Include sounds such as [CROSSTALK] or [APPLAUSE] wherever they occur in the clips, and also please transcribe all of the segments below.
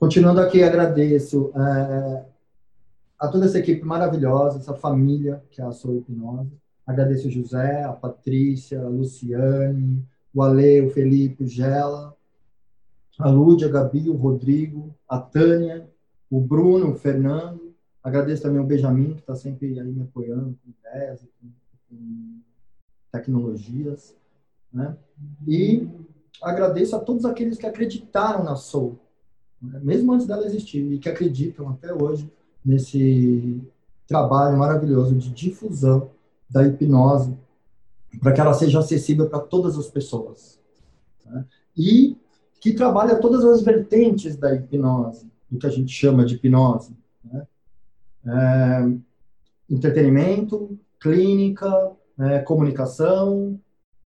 Continuando aqui, agradeço é, a toda essa equipe maravilhosa, essa família que é a Sou Hipnose. Agradeço o José, a Patrícia, a Luciane, o Ale, o Felipe, o Gela, a Lúdia, a Gabi, o Rodrigo, a Tânia, o Bruno, o Fernando. Agradeço também o Benjamin, que está sempre aí me apoiando com ideias, com, com tecnologias. Né? E agradeço a todos aqueles que acreditaram na Soul, né? mesmo antes dela existir, e que acreditam até hoje nesse trabalho maravilhoso de difusão da hipnose, para que ela seja acessível para todas as pessoas. Né? E que trabalha todas as vertentes da hipnose, do que a gente chama de hipnose. Né? É, entretenimento, clínica, é, comunicação,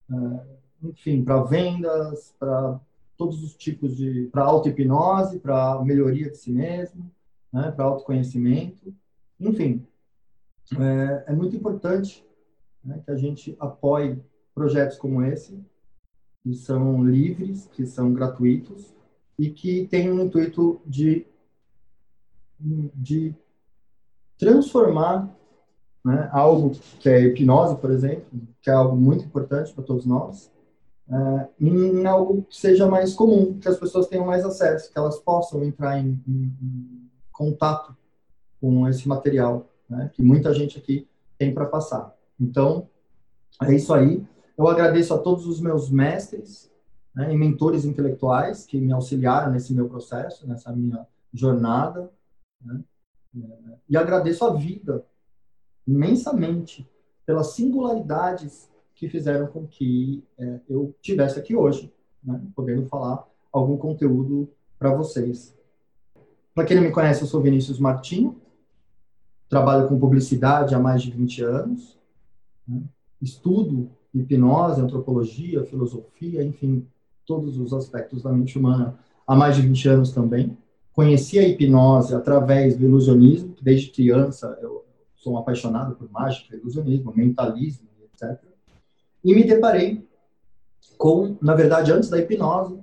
é, enfim, para vendas, para todos os tipos de. para auto-hipnose, para melhoria de si mesmo, né, para autoconhecimento. Enfim, é, é muito importante né, que a gente apoie projetos como esse, que são livres, que são gratuitos e que têm o intuito de, de transformar né, algo que é hipnose, por exemplo, que é algo muito importante para todos nós, é, em algo que seja mais comum, que as pessoas tenham mais acesso, que elas possam entrar em, em, em contato com esse material, né, que muita gente aqui tem para passar. Então, é isso aí. Eu agradeço a todos os meus mestres né, e mentores intelectuais que me auxiliaram nesse meu processo, nessa minha jornada. Né, e agradeço a vida imensamente pelas singularidades que fizeram com que é, eu tivesse aqui hoje, né, podendo falar algum conteúdo para vocês. Para quem não me conhece, eu sou Vinícius Martinho, trabalho com publicidade há mais de 20 anos, né, estudo hipnose, antropologia, filosofia, enfim, todos os aspectos da mente humana há mais de 20 anos também. Conheci a hipnose através do ilusionismo, desde criança eu sou um apaixonado por mágica, ilusionismo, mentalismo, etc. E me deparei com, na verdade, antes da hipnose,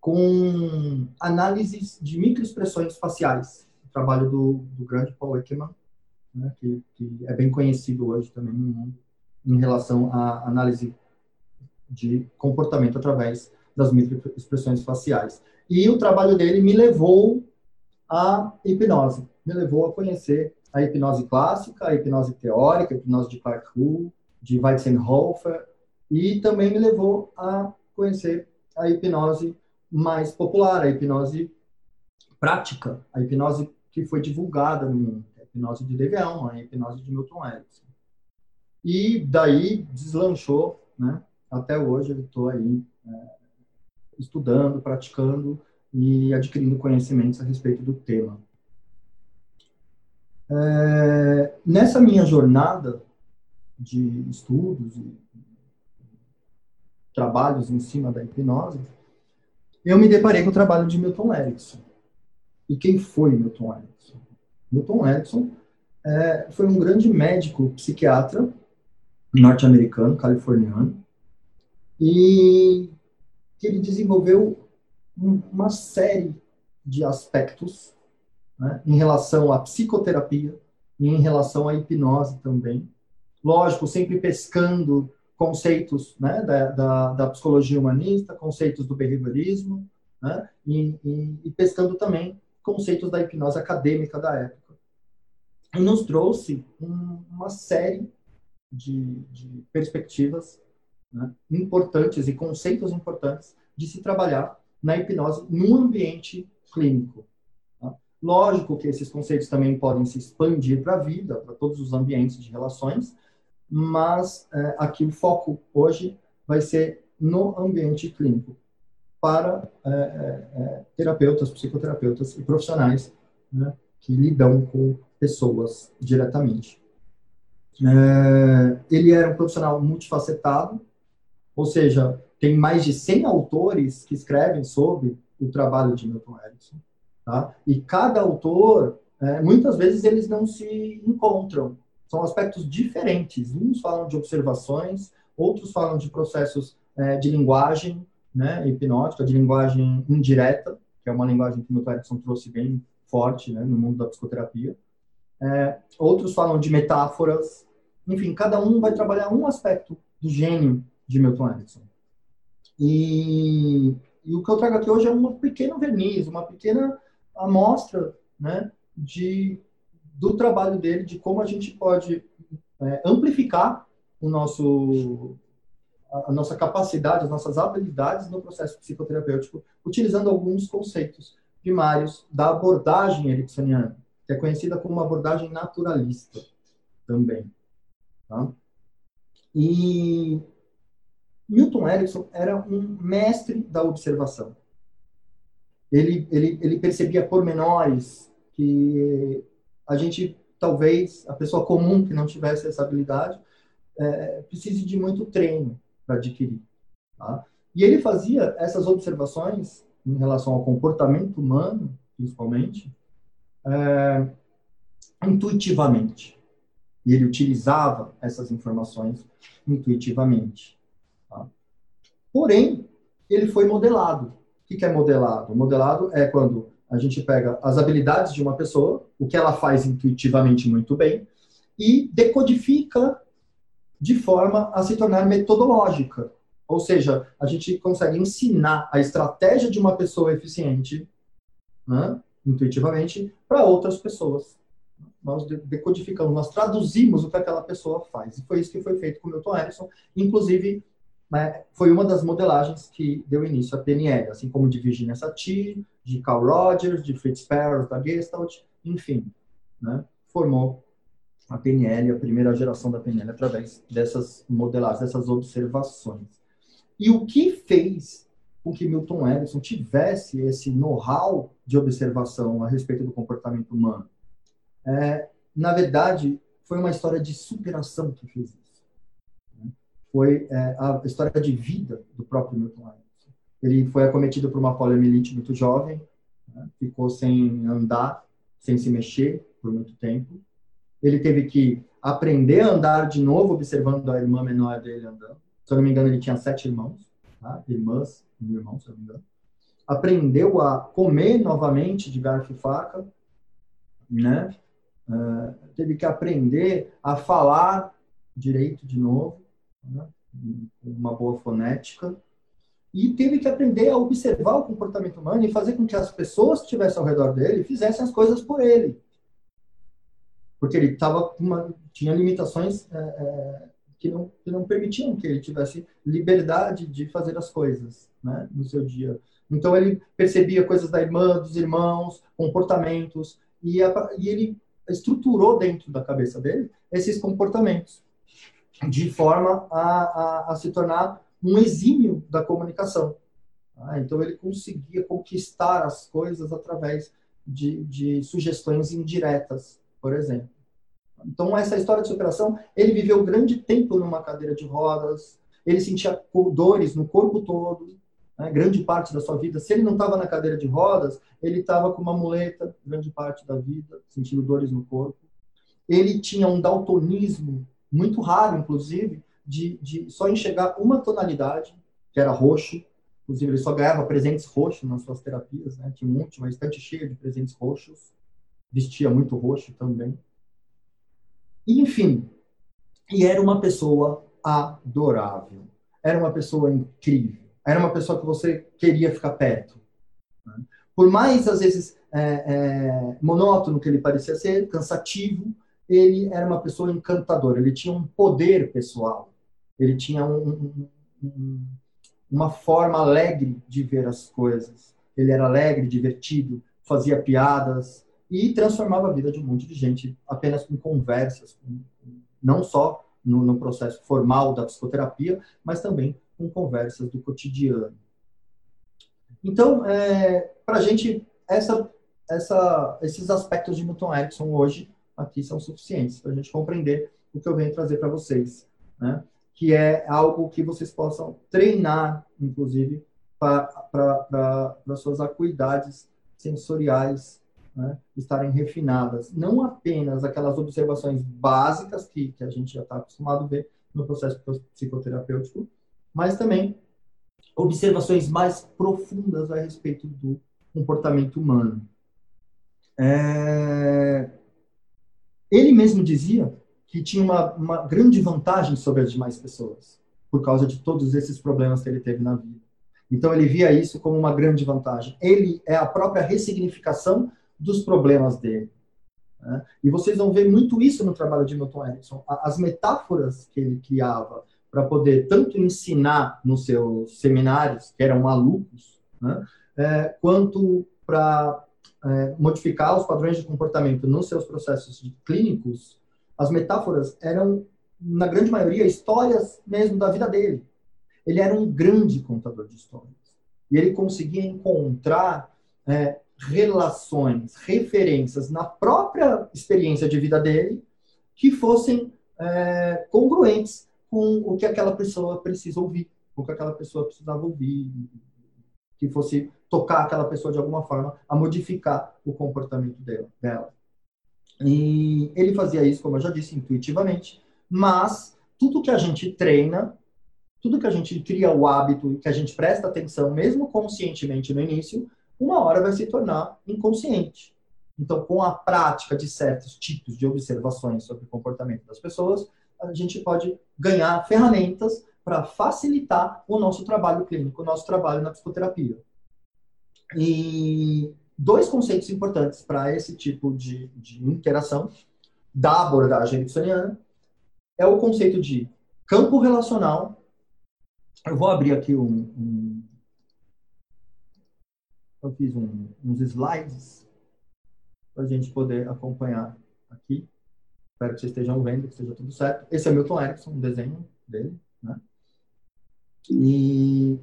com análises de microexpressões faciais, o trabalho do, do grande Paul Ekman, né, que, que é bem conhecido hoje também mundo em relação à análise de comportamento através das microexpressões faciais. E o trabalho dele me levou à hipnose, me levou a conhecer a hipnose clássica, a hipnose teórica, a hipnose de Clark Hull, de Weizenhofer, e também me levou a conhecer a hipnose mais popular, a hipnose prática, a hipnose que foi divulgada no mundo, a hipnose de Deveon, a hipnose de Milton Erickson. E daí deslanchou, né? Até hoje eu estou aí é, estudando, praticando e adquirindo conhecimentos a respeito do tema. É, nessa minha jornada de estudos e trabalhos em cima da hipnose, eu me deparei com o trabalho de Milton Erickson. E quem foi Milton Erickson? Milton Erickson é, foi um grande médico psiquiatra norte-americano, californiano, e que ele desenvolveu uma série de aspectos né, em relação à psicoterapia e em relação à hipnose também. Lógico, sempre pescando conceitos né, da, da, da, psicologia humanista, conceitos do behaviorismo, né, e, e, e pescando também conceitos da hipnose acadêmica da época. E nos trouxe um, uma série de, de perspectivas né, importantes e conceitos importantes de se trabalhar na hipnose num ambiente clínico. Tá? Lógico que esses conceitos também podem se expandir para a vida, para todos os ambientes de relações, mas é, aqui o foco hoje vai ser no ambiente clínico para é, é, é terapeutas, psicoterapeutas e profissionais né, que lidam com pessoas diretamente. É, ele era um profissional multifacetado, ou seja, tem mais de 100 autores que escrevem sobre o trabalho de Milton Erickson. Tá? E cada autor, é, muitas vezes, eles não se encontram. São aspectos diferentes. Uns falam de observações, outros falam de processos é, de linguagem né, hipnótica, de linguagem indireta, que é uma linguagem que o Milton Erickson trouxe bem forte né, no mundo da psicoterapia. É, outros falam de metáforas. Enfim, cada um vai trabalhar um aspecto do gênio de Milton Erickson. E, e o que eu trago aqui hoje é um pequeno verniz, uma pequena amostra né, de, do trabalho dele, de como a gente pode é, amplificar o nosso, a, a nossa capacidade, as nossas habilidades no processo psicoterapêutico, utilizando alguns conceitos primários da abordagem ericksoniana, que é conhecida como uma abordagem naturalista também. Tá? E Milton Erickson era um mestre da observação. Ele, ele, ele percebia pormenores que a gente, talvez, a pessoa comum que não tivesse essa habilidade, é, precise de muito treino para adquirir. Tá? E ele fazia essas observações em relação ao comportamento humano, principalmente, é, intuitivamente. E ele utilizava essas informações intuitivamente. Tá? Porém, ele foi modelado. O que é modelado? Modelado é quando a gente pega as habilidades de uma pessoa, o que ela faz intuitivamente muito bem, e decodifica de forma a se tornar metodológica. Ou seja, a gente consegue ensinar a estratégia de uma pessoa eficiente, né, intuitivamente, para outras pessoas. Nós decodificamos, nós traduzimos o que aquela pessoa faz. E foi isso que foi feito com o Milton Erickson. Inclusive, né, foi uma das modelagens que deu início à PNL, assim como de Virginia Satir, de Carl Rogers, de Fritz Perls, da Gestalt, enfim. Né, formou a PNL, a primeira geração da PNL, através dessas modelagens, dessas observações. E o que fez com que Milton Erickson tivesse esse know-how de observação a respeito do comportamento humano? É, na verdade, foi uma história de superação que fez isso. Foi é, a história de vida do próprio Milton Erickson. Ele foi acometido por uma poliomielite muito jovem, né? ficou sem andar, sem se mexer por muito tempo. Ele teve que aprender a andar de novo, observando a irmã menor dele andando. Se eu não me engano, ele tinha sete irmãos, tá? irmãs, um irmão, se eu não me engano. Aprendeu a comer novamente de garfo e faca, né? Uh, teve que aprender a falar direito de novo, né? uma boa fonética, e teve que aprender a observar o comportamento humano e fazer com que as pessoas que estivessem ao redor dele fizessem as coisas por ele. Porque ele tava uma, tinha limitações é, é, que não, que não permitiam que ele tivesse liberdade de fazer as coisas né, no seu dia. Então ele percebia coisas da irmã, dos irmãos, comportamentos, e, a, e ele estruturou dentro da cabeça dele esses comportamentos, de forma a, a, a se tornar um exímio da comunicação. Ah, então ele conseguia conquistar as coisas através de, de sugestões indiretas, por exemplo. Então, essa história de superação, ele viveu grande tempo numa cadeira de rodas, ele sentia dores no corpo todo, né, grande parte da sua vida. Se ele não estava na cadeira de rodas, ele estava com uma muleta grande parte da vida, sentindo dores no corpo. Ele tinha um daltonismo muito raro, inclusive, de, de só enxergar uma tonalidade, que era roxo. Inclusive, ele só ganhava presentes roxos nas suas terapias, né? Tinha um uma estante cheia de presentes roxos. Vestia muito roxo também. Enfim, e era uma pessoa adorável. Era uma pessoa incrível. Era uma pessoa que você queria ficar perto. Né? Por mais, às vezes, é, é, monótono que ele parecia ser, cansativo, ele era uma pessoa encantadora. Ele tinha um poder pessoal. Ele tinha um, um, uma forma alegre de ver as coisas. Ele era alegre, divertido, fazia piadas, e transformava a vida de um monte de gente apenas com conversas, não só no, no processo formal da psicoterapia, mas também com conversas do cotidiano. Então, é, para a gente, essa, essa, esses aspectos de Milton Erickson hoje aqui são suficientes para a gente compreender o que eu venho trazer para vocês, né? que é algo que vocês possam treinar, inclusive, para suas acuidades sensoriais né, estarem refinadas, não apenas aquelas observações básicas que, que a gente já está acostumado a ver no processo psicoterapêutico, mas também observações mais profundas a respeito do comportamento humano. É... Ele mesmo dizia que tinha uma, uma grande vantagem sobre as demais pessoas, por causa de todos esses problemas que ele teve na vida. Então ele via isso como uma grande vantagem. Ele é a própria ressignificação dos problemas dele. Né? E vocês vão ver muito isso no trabalho de Milton Erickson. As metáforas que ele criava para poder tanto ensinar nos seus seminários, que eram malucos, né? é, quanto para é, modificar os padrões de comportamento nos seus processos clínicos, as metáforas eram, na grande maioria, histórias mesmo da vida dele. Ele era um grande contador de histórias. E ele conseguia encontrar é, relações, referências na própria experiência de vida dele que fossem é, congruentes com o que aquela pessoa precisa ouvir, o que aquela pessoa precisava ouvir, que fosse tocar aquela pessoa de alguma forma a modificar o comportamento dela. E ele fazia isso, como eu já disse, intuitivamente, mas tudo que a gente treina, tudo que a gente cria o hábito, que a gente presta atenção, mesmo conscientemente no início, uma hora vai se tornar inconsciente. Então, com a prática de certos tipos de observações sobre o comportamento das pessoas, a gente pode ganhar ferramentas para facilitar o nosso trabalho clínico, o nosso trabalho na psicoterapia. E dois conceitos importantes para esse tipo de, de interação da abordagem ericksoniana é o conceito de campo relacional. Eu vou abrir aqui um, um eu fiz um, uns slides para a gente poder acompanhar aqui. Espero que vocês estejam vendo, que esteja tudo certo. Esse é Milton Erickson, um desenho dele, né? E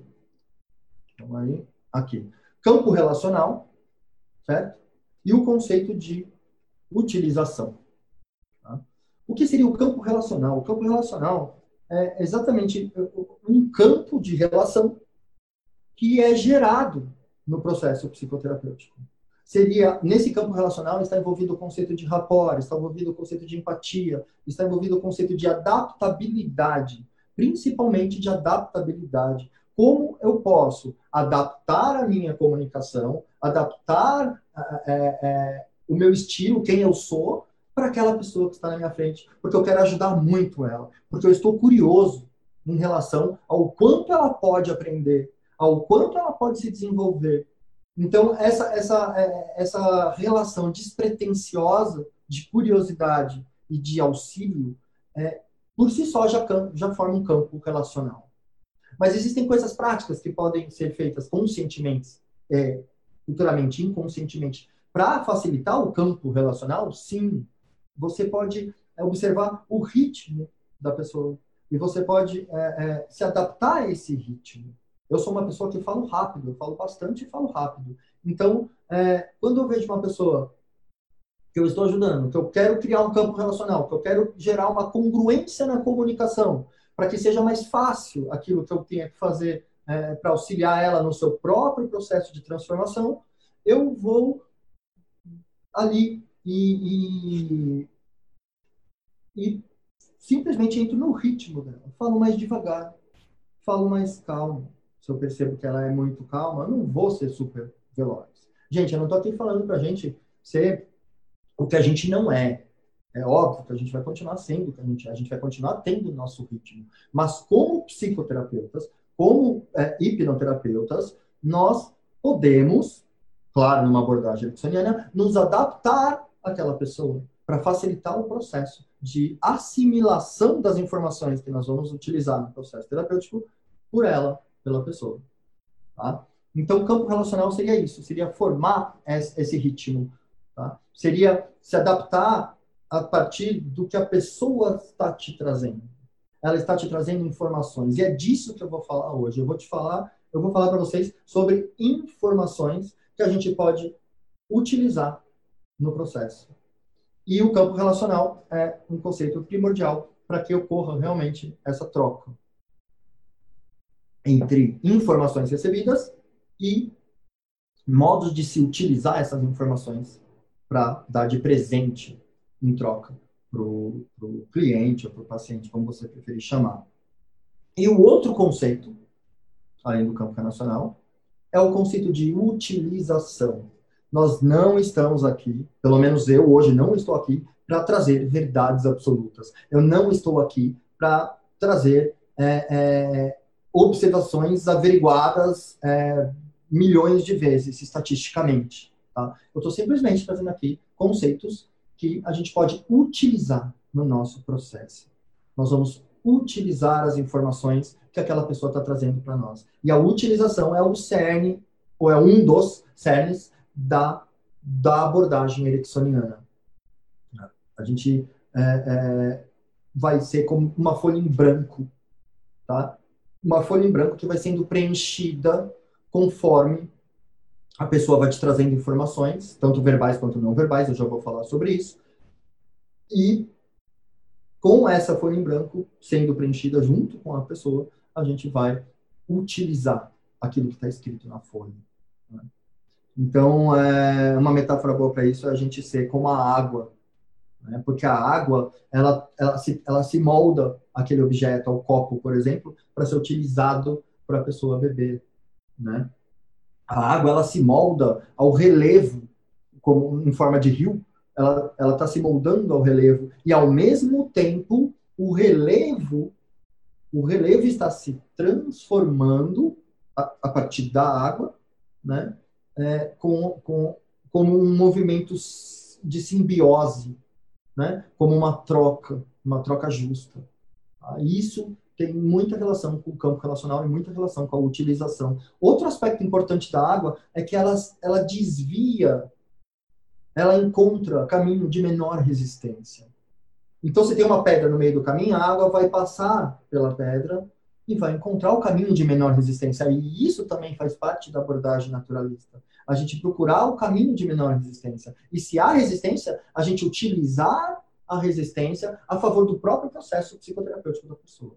então aí, aqui. Campo relacional, certo? E o conceito de utilização. Tá? O que seria o campo relacional? O campo relacional é exatamente um campo de relação que é gerado no processo psicoterapêutico. Seria, nesse campo relacional, está envolvido o conceito de rapport, está envolvido o conceito de empatia, está envolvido o conceito de adaptabilidade, principalmente de adaptabilidade. Como eu posso adaptar a minha comunicação, adaptar é, é, o meu estilo, quem eu sou, para aquela pessoa que está na minha frente, porque eu quero ajudar muito ela, porque eu estou curioso em relação ao quanto ela pode aprender, ao quanto ela pode se desenvolver. Então, essa, essa, é, essa relação despretensiosa de curiosidade e de auxílio, é, por si só, já, já forma um campo relacional. Mas existem coisas práticas que podem ser feitas conscientemente, é, futuramente, inconscientemente, para facilitar o campo relacional, sim. Você pode é, observar o ritmo da pessoa e você pode é, é, se adaptar a esse ritmo. Eu sou uma pessoa que falo rápido, eu falo bastante e falo rápido. Então, é, quando eu vejo uma pessoa que eu estou ajudando, que eu quero criar um campo relacional, que eu quero gerar uma congruência na comunicação, para que seja mais fácil aquilo que eu tenha que fazer é, para auxiliar ela no seu próprio processo de transformação, eu vou ali e, e, e simplesmente entro no ritmo dela. Falo mais devagar, falo mais calmo se eu percebo que ela é muito calma, eu não vou ser super veloz. Gente, eu não estou aqui falando para a gente ser o que a gente não é. É óbvio que a gente vai continuar sendo que a gente é, a gente vai continuar tendo o nosso ritmo. Mas como psicoterapeutas, como é, hipnoterapeutas, nós podemos, claro, numa abordagem ericksoniana, nos adaptar àquela pessoa para facilitar o processo de assimilação das informações que nós vamos utilizar no processo terapêutico por ela pela pessoa. Tá? Então, o campo relacional seria isso, seria formar esse ritmo, tá? seria se adaptar a partir do que a pessoa está te trazendo. Ela está te trazendo informações e é disso que eu vou falar hoje. Eu vou te falar, eu vou falar para vocês sobre informações que a gente pode utilizar no processo. E o campo relacional é um conceito primordial para que ocorra realmente essa troca entre informações recebidas e modos de se utilizar essas informações para dar de presente em troca para o cliente ou para o paciente, como você preferir chamar. E o outro conceito, além do campo nacional, é o conceito de utilização. Nós não estamos aqui, pelo menos eu hoje não estou aqui, para trazer verdades absolutas. Eu não estou aqui para trazer é, é, observações averiguadas é, milhões de vezes, estatisticamente. Tá? Eu estou simplesmente trazendo aqui conceitos que a gente pode utilizar no nosso processo. Nós vamos utilizar as informações que aquela pessoa está trazendo para nós. E a utilização é o cerne, ou é um dos cernes da, da abordagem ericksoniana. A gente é, é, vai ser como uma folha em branco, tá? Uma folha em branco que vai sendo preenchida conforme a pessoa vai te trazendo informações, tanto verbais quanto não verbais, eu já vou falar sobre isso. E com essa folha em branco sendo preenchida junto com a pessoa, a gente vai utilizar aquilo que está escrito na folha. Né? Então, é, uma metáfora boa para isso é a gente ser como a água né? porque a água ela, ela, se, ela se molda aquele objeto, ao copo, por exemplo, para ser utilizado para a pessoa beber. Né? A água ela se molda ao relevo, como em forma de rio, ela está se moldando ao relevo e ao mesmo tempo o relevo o relevo está se transformando a, a partir da água, né? É, com, com, como um movimento de simbiose né, como uma troca, uma troca justa. Tá? Isso tem muita relação com o campo relacional e muita relação com a utilização. Outro aspecto importante da água é que ela, ela desvia, ela encontra caminho de menor resistência. Então, se tem uma pedra no meio do caminho, a água vai passar pela pedra e vai encontrar o caminho de menor resistência. E isso também faz parte da abordagem naturalista a gente procurar o caminho de menor resistência. E se há resistência, a gente utilizar a resistência a favor do próprio processo psicoterapêutico da pessoa.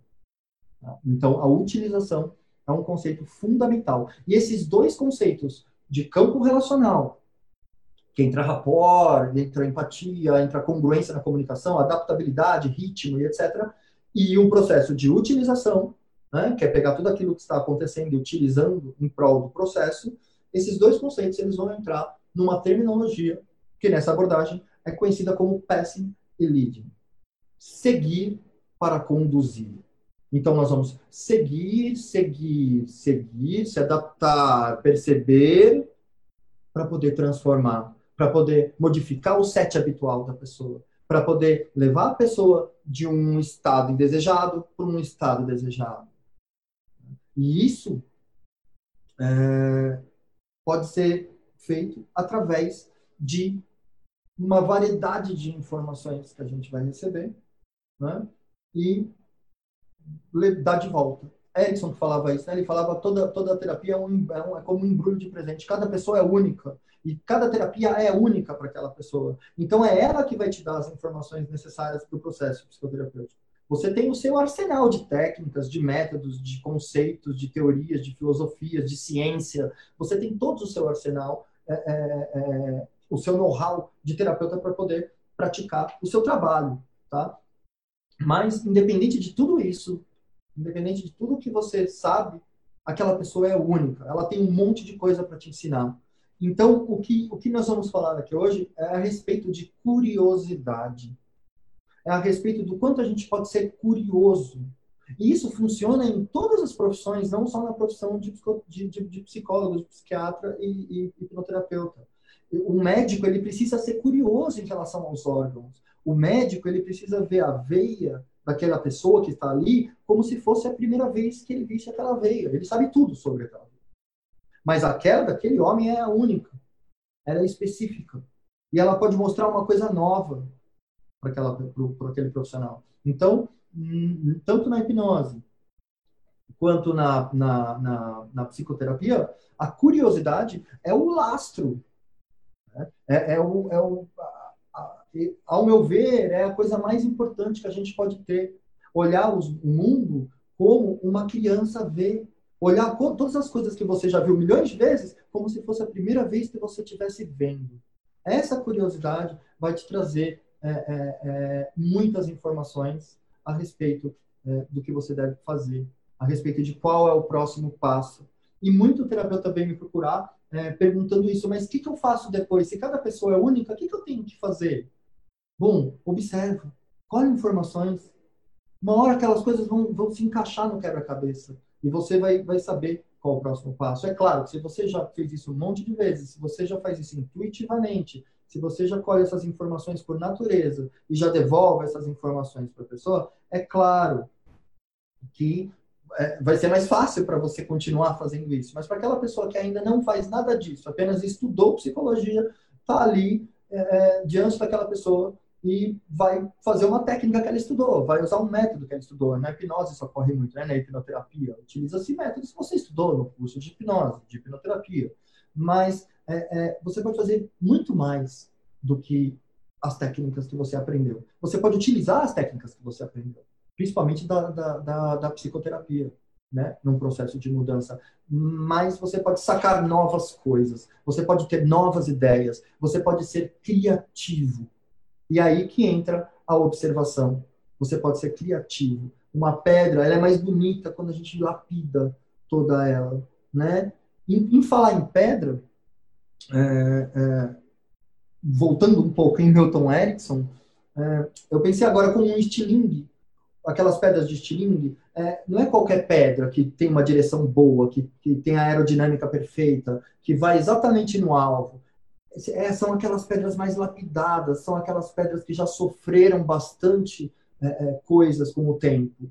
Tá? Então, a utilização é um conceito fundamental. E esses dois conceitos de campo relacional, que entra rapport, entra empatia, entra congruência na comunicação, adaptabilidade, ritmo e etc., e o processo de utilização, né, que é pegar tudo aquilo que está acontecendo e utilizando em prol do processo, esses dois conceitos eles vão entrar numa terminologia que nessa abordagem é conhecida como passing e leading. Seguir para conduzir. Então nós vamos seguir, seguir, seguir, se adaptar, perceber para poder transformar, para poder modificar o set habitual da pessoa, para poder levar a pessoa de um estado indesejado para um estado desejado. E isso é, pode ser feito através de uma variedade de informações que a gente vai receber né? e dar de volta. Erickson falava isso, né? ele falava toda toda terapia é, um, é, um, é como um embrulho de presente. Cada pessoa é única e cada terapia é única para aquela pessoa. Então é ela que vai te dar as informações necessárias para o processo psicoterapêutico. Você tem o seu arsenal de técnicas, de métodos, de conceitos, de teorias, de filosofias, de ciência. Você tem todo o seu arsenal, é, é, é, o seu know-how de terapeuta para poder praticar o seu trabalho, tá? Mas, independente de tudo isso, independente de tudo que você sabe, aquela pessoa é única. Ela tem um monte de coisa para te ensinar. Então, o que, o que nós vamos falar aqui hoje é a respeito de curiosidade é a respeito do quanto a gente pode ser curioso. E isso funciona em todas as profissões, não só na profissão de, de, de, psicólogo, de psiquiatra e, e, e hipnoterapeuta. O médico ele precisa ser curioso em relação aos órgãos. O médico ele precisa ver a veia daquela pessoa que está ali como se fosse a primeira vez que ele visse aquela veia. Ele sabe tudo sobre aquela veia. Mas aquela daquele homem é a única. Ela é específica. E ela pode mostrar uma coisa nova para aquele profissional. Então, hum, tanto na hipnose quanto na, na, na, na psicoterapia, a curiosidade é o lastro. Né? É, é, o, é o ao meu ver, é a coisa mais importante que a gente pode ter. Olhar os, o mundo como uma criança vê. Olhar todas as coisas que você já viu milhões de vezes, como se fosse a primeira vez que você estivesse vendo. Essa curiosidade vai te trazer é, é, é, muitas informações a respeito é, do que você deve fazer, a respeito de qual é o próximo passo. E muito terapeuta vem me procurar é, perguntando isso, mas o que, que eu faço depois? Se cada pessoa é única, o que, que eu tenho que fazer? Bom, observa, colhe informações. Uma hora aquelas coisas vão, vão se encaixar no quebra-cabeça e você vai, vai saber qual o próximo passo. É claro, se você já fez isso um monte de vezes, se você já faz isso intuitivamente, se você já colhe essas informações por natureza e já devolve essas informações para a pessoa, é claro que é, vai ser mais fácil para você continuar fazendo isso. Mas para aquela pessoa que ainda não faz nada disso, apenas estudou psicologia, está ali é, é, diante daquela pessoa e vai fazer uma técnica que ela estudou, vai usar um método que ela estudou. Na hipnose isso ocorre muito, né? na hipnoterapia. Utiliza-se métodos que você estudou no curso de hipnose, de hipnoterapia. Mas é, é, você pode fazer muito mais do que as técnicas que você aprendeu. Você pode utilizar as técnicas que você aprendeu, principalmente da, da, da, da psicoterapia. Né, num processo de mudança, mas você pode sacar novas coisas, você pode ter novas ideias, você pode ser criativo, e aí que entra a observação. Você pode ser criativo. Uma pedra, ela é mais bonita quando a gente lapida toda ela, né? Em, em falar em pedra, é, é, voltando um pouco em Milton Erickson, é, eu pensei agora como um estilingue, aquelas pedras de estilingue, é, não é qualquer pedra que tem uma direção boa, que, que tem a aerodinâmica perfeita, que vai exatamente no alvo é, são aquelas pedras mais lapidadas, são aquelas pedras que já sofreram bastante é, é, coisas com o tempo.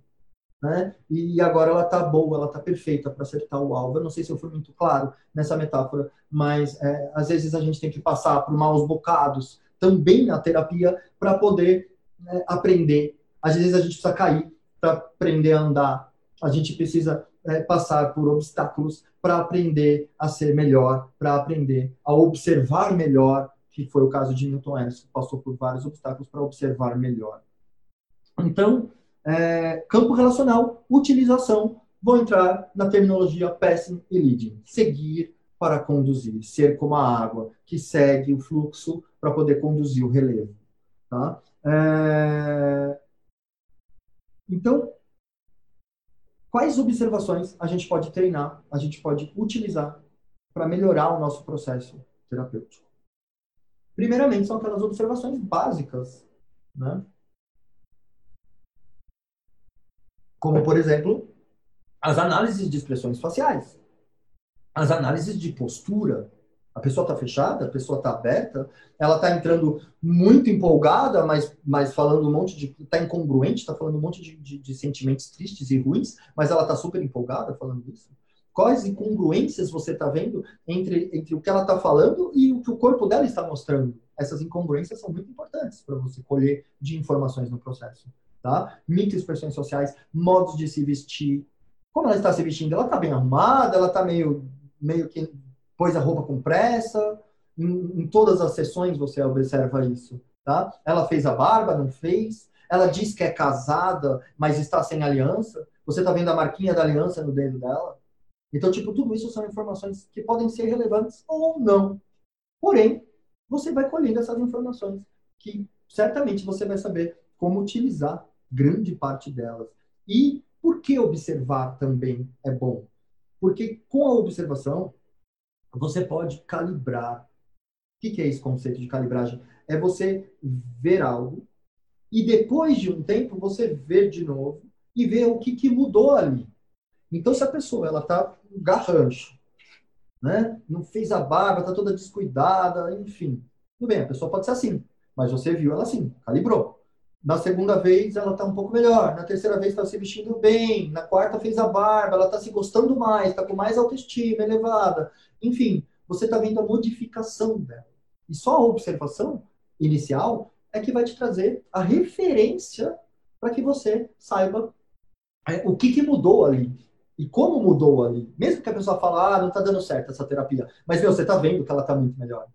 Né? E agora ela está boa, ela está perfeita para acertar o alvo. Eu não sei se eu fui muito claro nessa metáfora, mas é, às vezes a gente tem que passar por maus bocados também na terapia para poder né, aprender. Às vezes a gente precisa cair para aprender a andar. A gente precisa é, passar por obstáculos para aprender a ser melhor, para aprender a observar melhor, que foi o caso de Newton Erickson, que passou por vários obstáculos para observar melhor. Então, é, campo relacional, utilização, vou entrar na terminologia passing e leading, seguir para conduzir, ser como a água, que segue o fluxo para poder conduzir o relevo. Tá? É... Então, quais observações a gente pode treinar, a gente pode utilizar para melhorar o nosso processo terapêutico. Primeiramente, são aquelas observações básicas, né? Como, por exemplo, as análises de expressões faciais, as análises de postura, a pessoa está fechada, a pessoa está aberta, ela está entrando muito empolgada, mas, mas falando um monte de. está incongruente, está falando um monte de, de, de, sentimentos tristes e ruins, mas ela está super empolgada falando isso. Quais incongruências você está vendo entre, entre o que ela está falando e o que o corpo dela está mostrando? Essas incongruências são muito importantes para você colher de informações no processo. Tá? Microexpressões sociais, modos de se vestir. Como ela está se vestindo? Ela está bem arrumada, ela está meio, meio que pôs a roupa com pressa. Em, em, todas as sessões você observa isso, tá? Ela fez a barba, não fez. Ela diz que é casada, mas está sem aliança. Você está vendo a marquinha da aliança no dedo dela? Então, tipo, tudo isso são informações que podem ser relevantes ou não. Porém, você vai colhendo essas informações que certamente você vai saber como utilizar grande parte delas. E por que observar também é bom? Porque com a observação, você pode calibrar. O que é esse conceito de calibragem? É você ver algo e depois de um tempo você ver de novo e ver o que, mudou ali. Então, se a pessoa ela está garrancho, né? não fez a barba, está toda descuidada, enfim, tudo bem, a pessoa pode ser assim, mas você viu ela assim, calibrou. Na segunda vez ela está um pouco melhor, na terceira vez está se vestindo bem, na quarta fez a barba, ela está se gostando mais, está com mais autoestima elevada. Enfim, você está vendo a modificação dela. E só a observação inicial é que vai te trazer a referência para que você saiba é, o que, que mudou ali e como mudou ali. Mesmo que a pessoa fale, ah, não está dando certo essa terapia. Mas, meu, você está vendo que ela está muito melhor.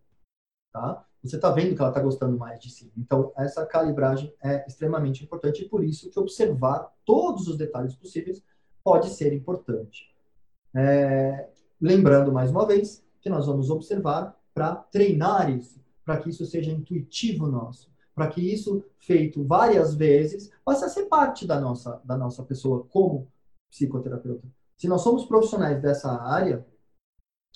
Tá? Você está vendo que ela está gostando mais de si. Então, essa calibragem é extremamente importante e por isso que observar todos os detalhes possíveis pode ser importante. É, Lembrando mais uma vez que nós vamos observar para treinar isso, para que isso seja intuitivo nosso, para que isso feito várias vezes passe a ser parte da nossa da nossa pessoa como psicoterapeuta. Se nós somos profissionais dessa área,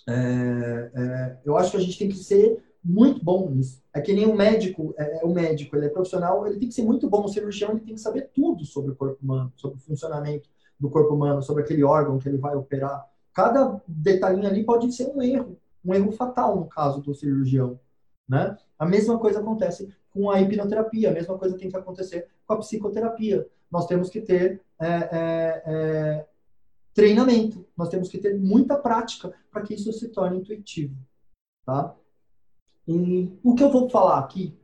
é, é, eu acho que a gente tem que ser muito bom nisso. É que nem um médico, é, é, o médico, ele é profissional, ele tem que ser muito bom, o cirurgião ele tem que saber tudo sobre o corpo humano, sobre o funcionamento do corpo humano, sobre aquele órgão que ele vai operar. Cada detalhinho ali pode ser um erro, um erro fatal no caso do cirurgião, né? A mesma coisa acontece com a hipnoterapia, a mesma coisa tem que acontecer com a psicoterapia. Nós temos que ter é, é, é treinamento, nós temos que ter muita prática para que isso se torne intuitivo, tá? E o que eu vou falar aqui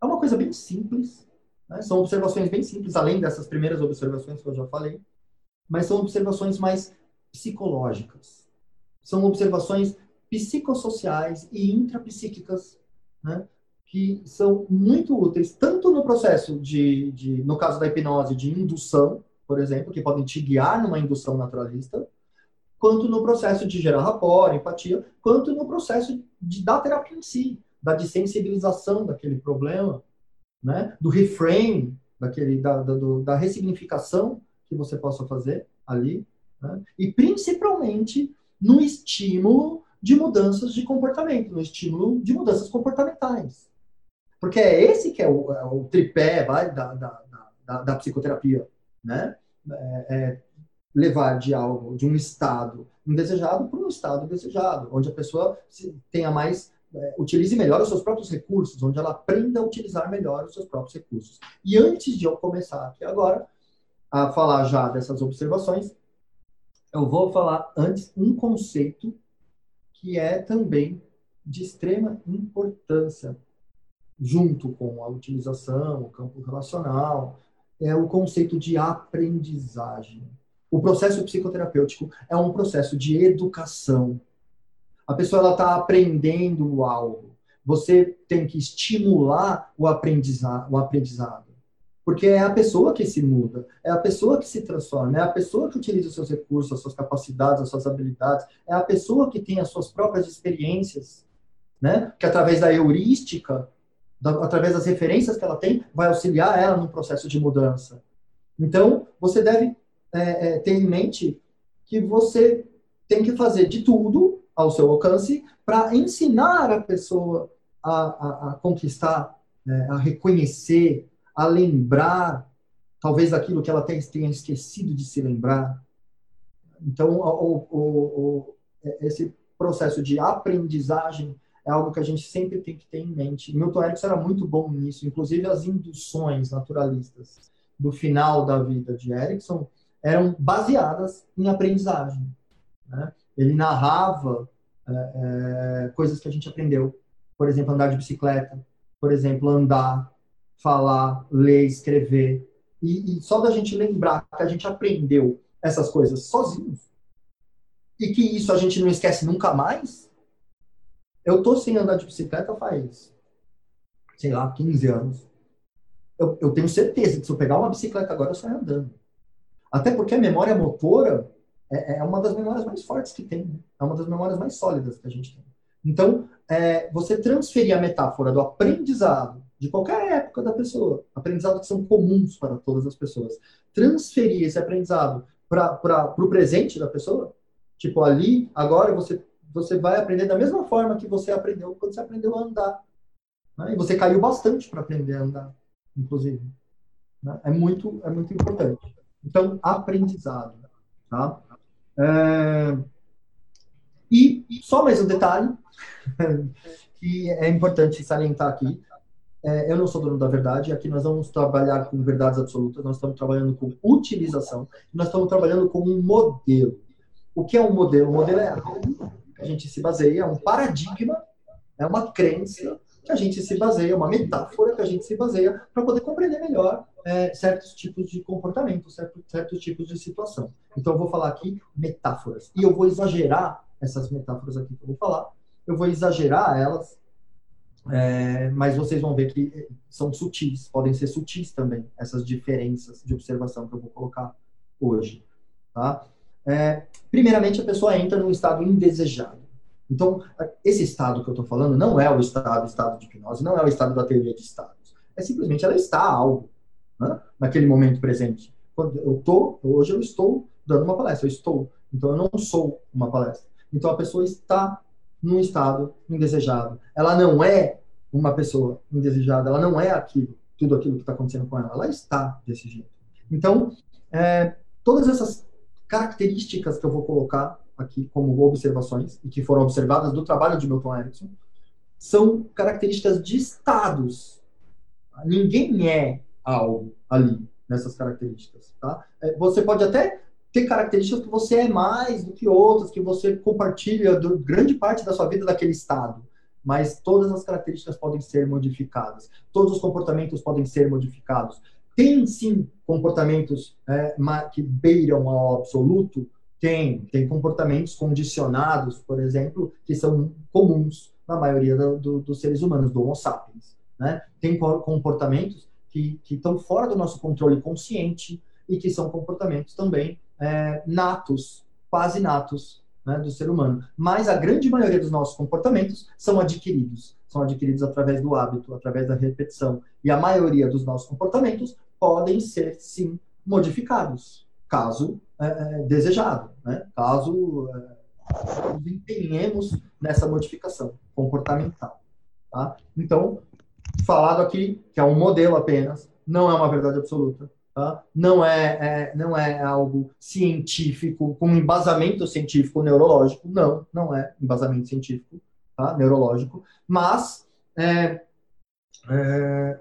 é uma coisa bem simples, né? são observações bem simples, além dessas primeiras observações que eu já falei, mas são observações mais psicológicas. São observações psicossociais e intrapsíquicas, né? que são muito úteis, tanto no processo de, de, no caso da hipnose, de indução, por exemplo, que podem te guiar numa indução naturalista, quanto no processo de gerar rapport, empatia, quanto no processo de, da terapia em si, da desensibilização daquele problema, né? do reframe, daquele, da, da, do, da ressignificação que você possa fazer ali, né? e principalmente no estímulo de mudanças de comportamento, no estímulo de mudanças comportamentais. Porque é esse que é o, é o tripé vai, da, da, da, da psicoterapia, né? É, é, levar de algo, de um estado indesejado para um estado desejado, onde a pessoa tenha mais, é, utilize melhor os seus próprios recursos, onde ela aprenda a utilizar melhor os seus próprios recursos. E antes de eu começar aqui agora a falar já dessas observações, eu vou falar antes um conceito que é também de extrema importância, junto com a utilização, o campo relacional, é o conceito de aprendizagem. O processo psicoterapêutico é um processo de educação. A pessoa está aprendendo algo. Você tem que estimular o aprendizado, o aprendizado. Porque é a pessoa que se muda, é a pessoa que se transforma, é a pessoa que utiliza os seus recursos, as suas capacidades, as suas habilidades, é a pessoa que tem as suas próprias experiências, né? Que através da heurística, da, através das referências que ela tem, vai auxiliar ela no processo de mudança. Então, você deve é, é, ter em mente que você tem que fazer de tudo ao seu alcance para ensinar a pessoa a, a, a conquistar, é, a reconhecer, a lembrar, talvez daquilo que ela tenha esquecido de se lembrar. Então, o, o, o, esse processo de aprendizagem é algo que a gente sempre tem que ter em mente. Milton Erickson era muito bom nisso, inclusive as induções naturalistas do final da vida de Erickson eram baseadas em aprendizagem. Né? Ele narrava é, é, coisas que a gente aprendeu. Por exemplo, andar de bicicleta. Por exemplo, andar, falar, ler, escrever. E, e só da gente lembrar que a gente aprendeu essas coisas sozinhos e que isso a gente não esquece nunca mais. Eu tô sem andar de bicicleta faz, sei lá, 15 anos. Eu, eu tenho certeza que se eu pegar uma bicicleta agora, eu saio andando. Até porque a memória motora é, é uma das memórias mais fortes que tem. Né? É uma das memórias mais sólidas que a gente tem. Então, é, você transferir a metáfora do aprendizado de qualquer época da pessoa, aprendizados que são comuns para todas as pessoas, transferir esse aprendizado para o presente da pessoa, tipo ali, agora você, você vai aprender da mesma forma que você aprendeu quando você aprendeu a andar. Né? E você caiu bastante para aprender a andar, inclusive. Né? É, muito, é muito importante. Então, aprendizado. Tá? É... E só mais um detalhe [LAUGHS] que é importante salientar aqui. É, eu não sou dono da verdade, aqui nós vamos trabalhar com verdades absolutas, nós estamos trabalhando com utilização, nós estamos trabalhando com um modelo. O que é um modelo? O modelo é algo que a gente se baseia, é um paradigma, é uma crença que a gente se baseia, uma metáfora que a gente se baseia para poder compreender melhor é, certos tipos de comportamento, certo, certos tipos de situação. Então, eu vou falar aqui metáforas. E eu vou exagerar essas metáforas aqui que eu vou falar, eu vou exagerar elas, é, mas vocês vão ver que são sutis, podem ser sutis também, essas diferenças de observação que eu vou colocar hoje. Tá? É, primeiramente, a pessoa entra num estado indesejado. Então, esse estado que eu estou falando não é o estado, estado de hipnose, não é o estado da teoria de estados. É simplesmente ela está algo né? naquele momento presente. Quando eu tô, hoje eu estou dando uma palestra, eu estou. Então, eu não sou uma palestra. Então, a pessoa está num estado indesejado. Ela não é uma pessoa indesejada, ela não é aquilo, tudo aquilo que está acontecendo com ela. Ela está desse jeito. Então, é, todas essas características que eu vou colocar aqui como observações, e que foram observadas do trabalho de Milton Erickson, são características de estados. Ninguém é algo ali nessas características. Tá? É, você pode até ter características que você é mais do que outras, que você compartilha grande parte da sua vida daquele estado. Mas todas as características podem ser modificadas. Todos os comportamentos podem ser modificados. Tem sim comportamentos é, que beiram ao absoluto? Tem. Tem comportamentos condicionados, por exemplo, que são comuns na maioria do, do, dos seres humanos, do Homo sapiens. Né? Tem comportamentos que, que estão fora do nosso controle consciente e que são comportamentos também é, natos, quase natos, né, do ser humano. Mas a grande maioria dos nossos comportamentos são adquiridos. São adquiridos através do hábito, através da repetição. E a maioria dos nossos comportamentos podem ser, sim, modificados, caso é, é desejado, né? caso é, nos empenhemos nessa modificação comportamental. Tá? Então, falado aqui, que é um modelo apenas, não é uma verdade absoluta, tá? não, é, é, não é algo científico, com embasamento científico neurológico, não, não é embasamento científico tá? neurológico, mas é, é,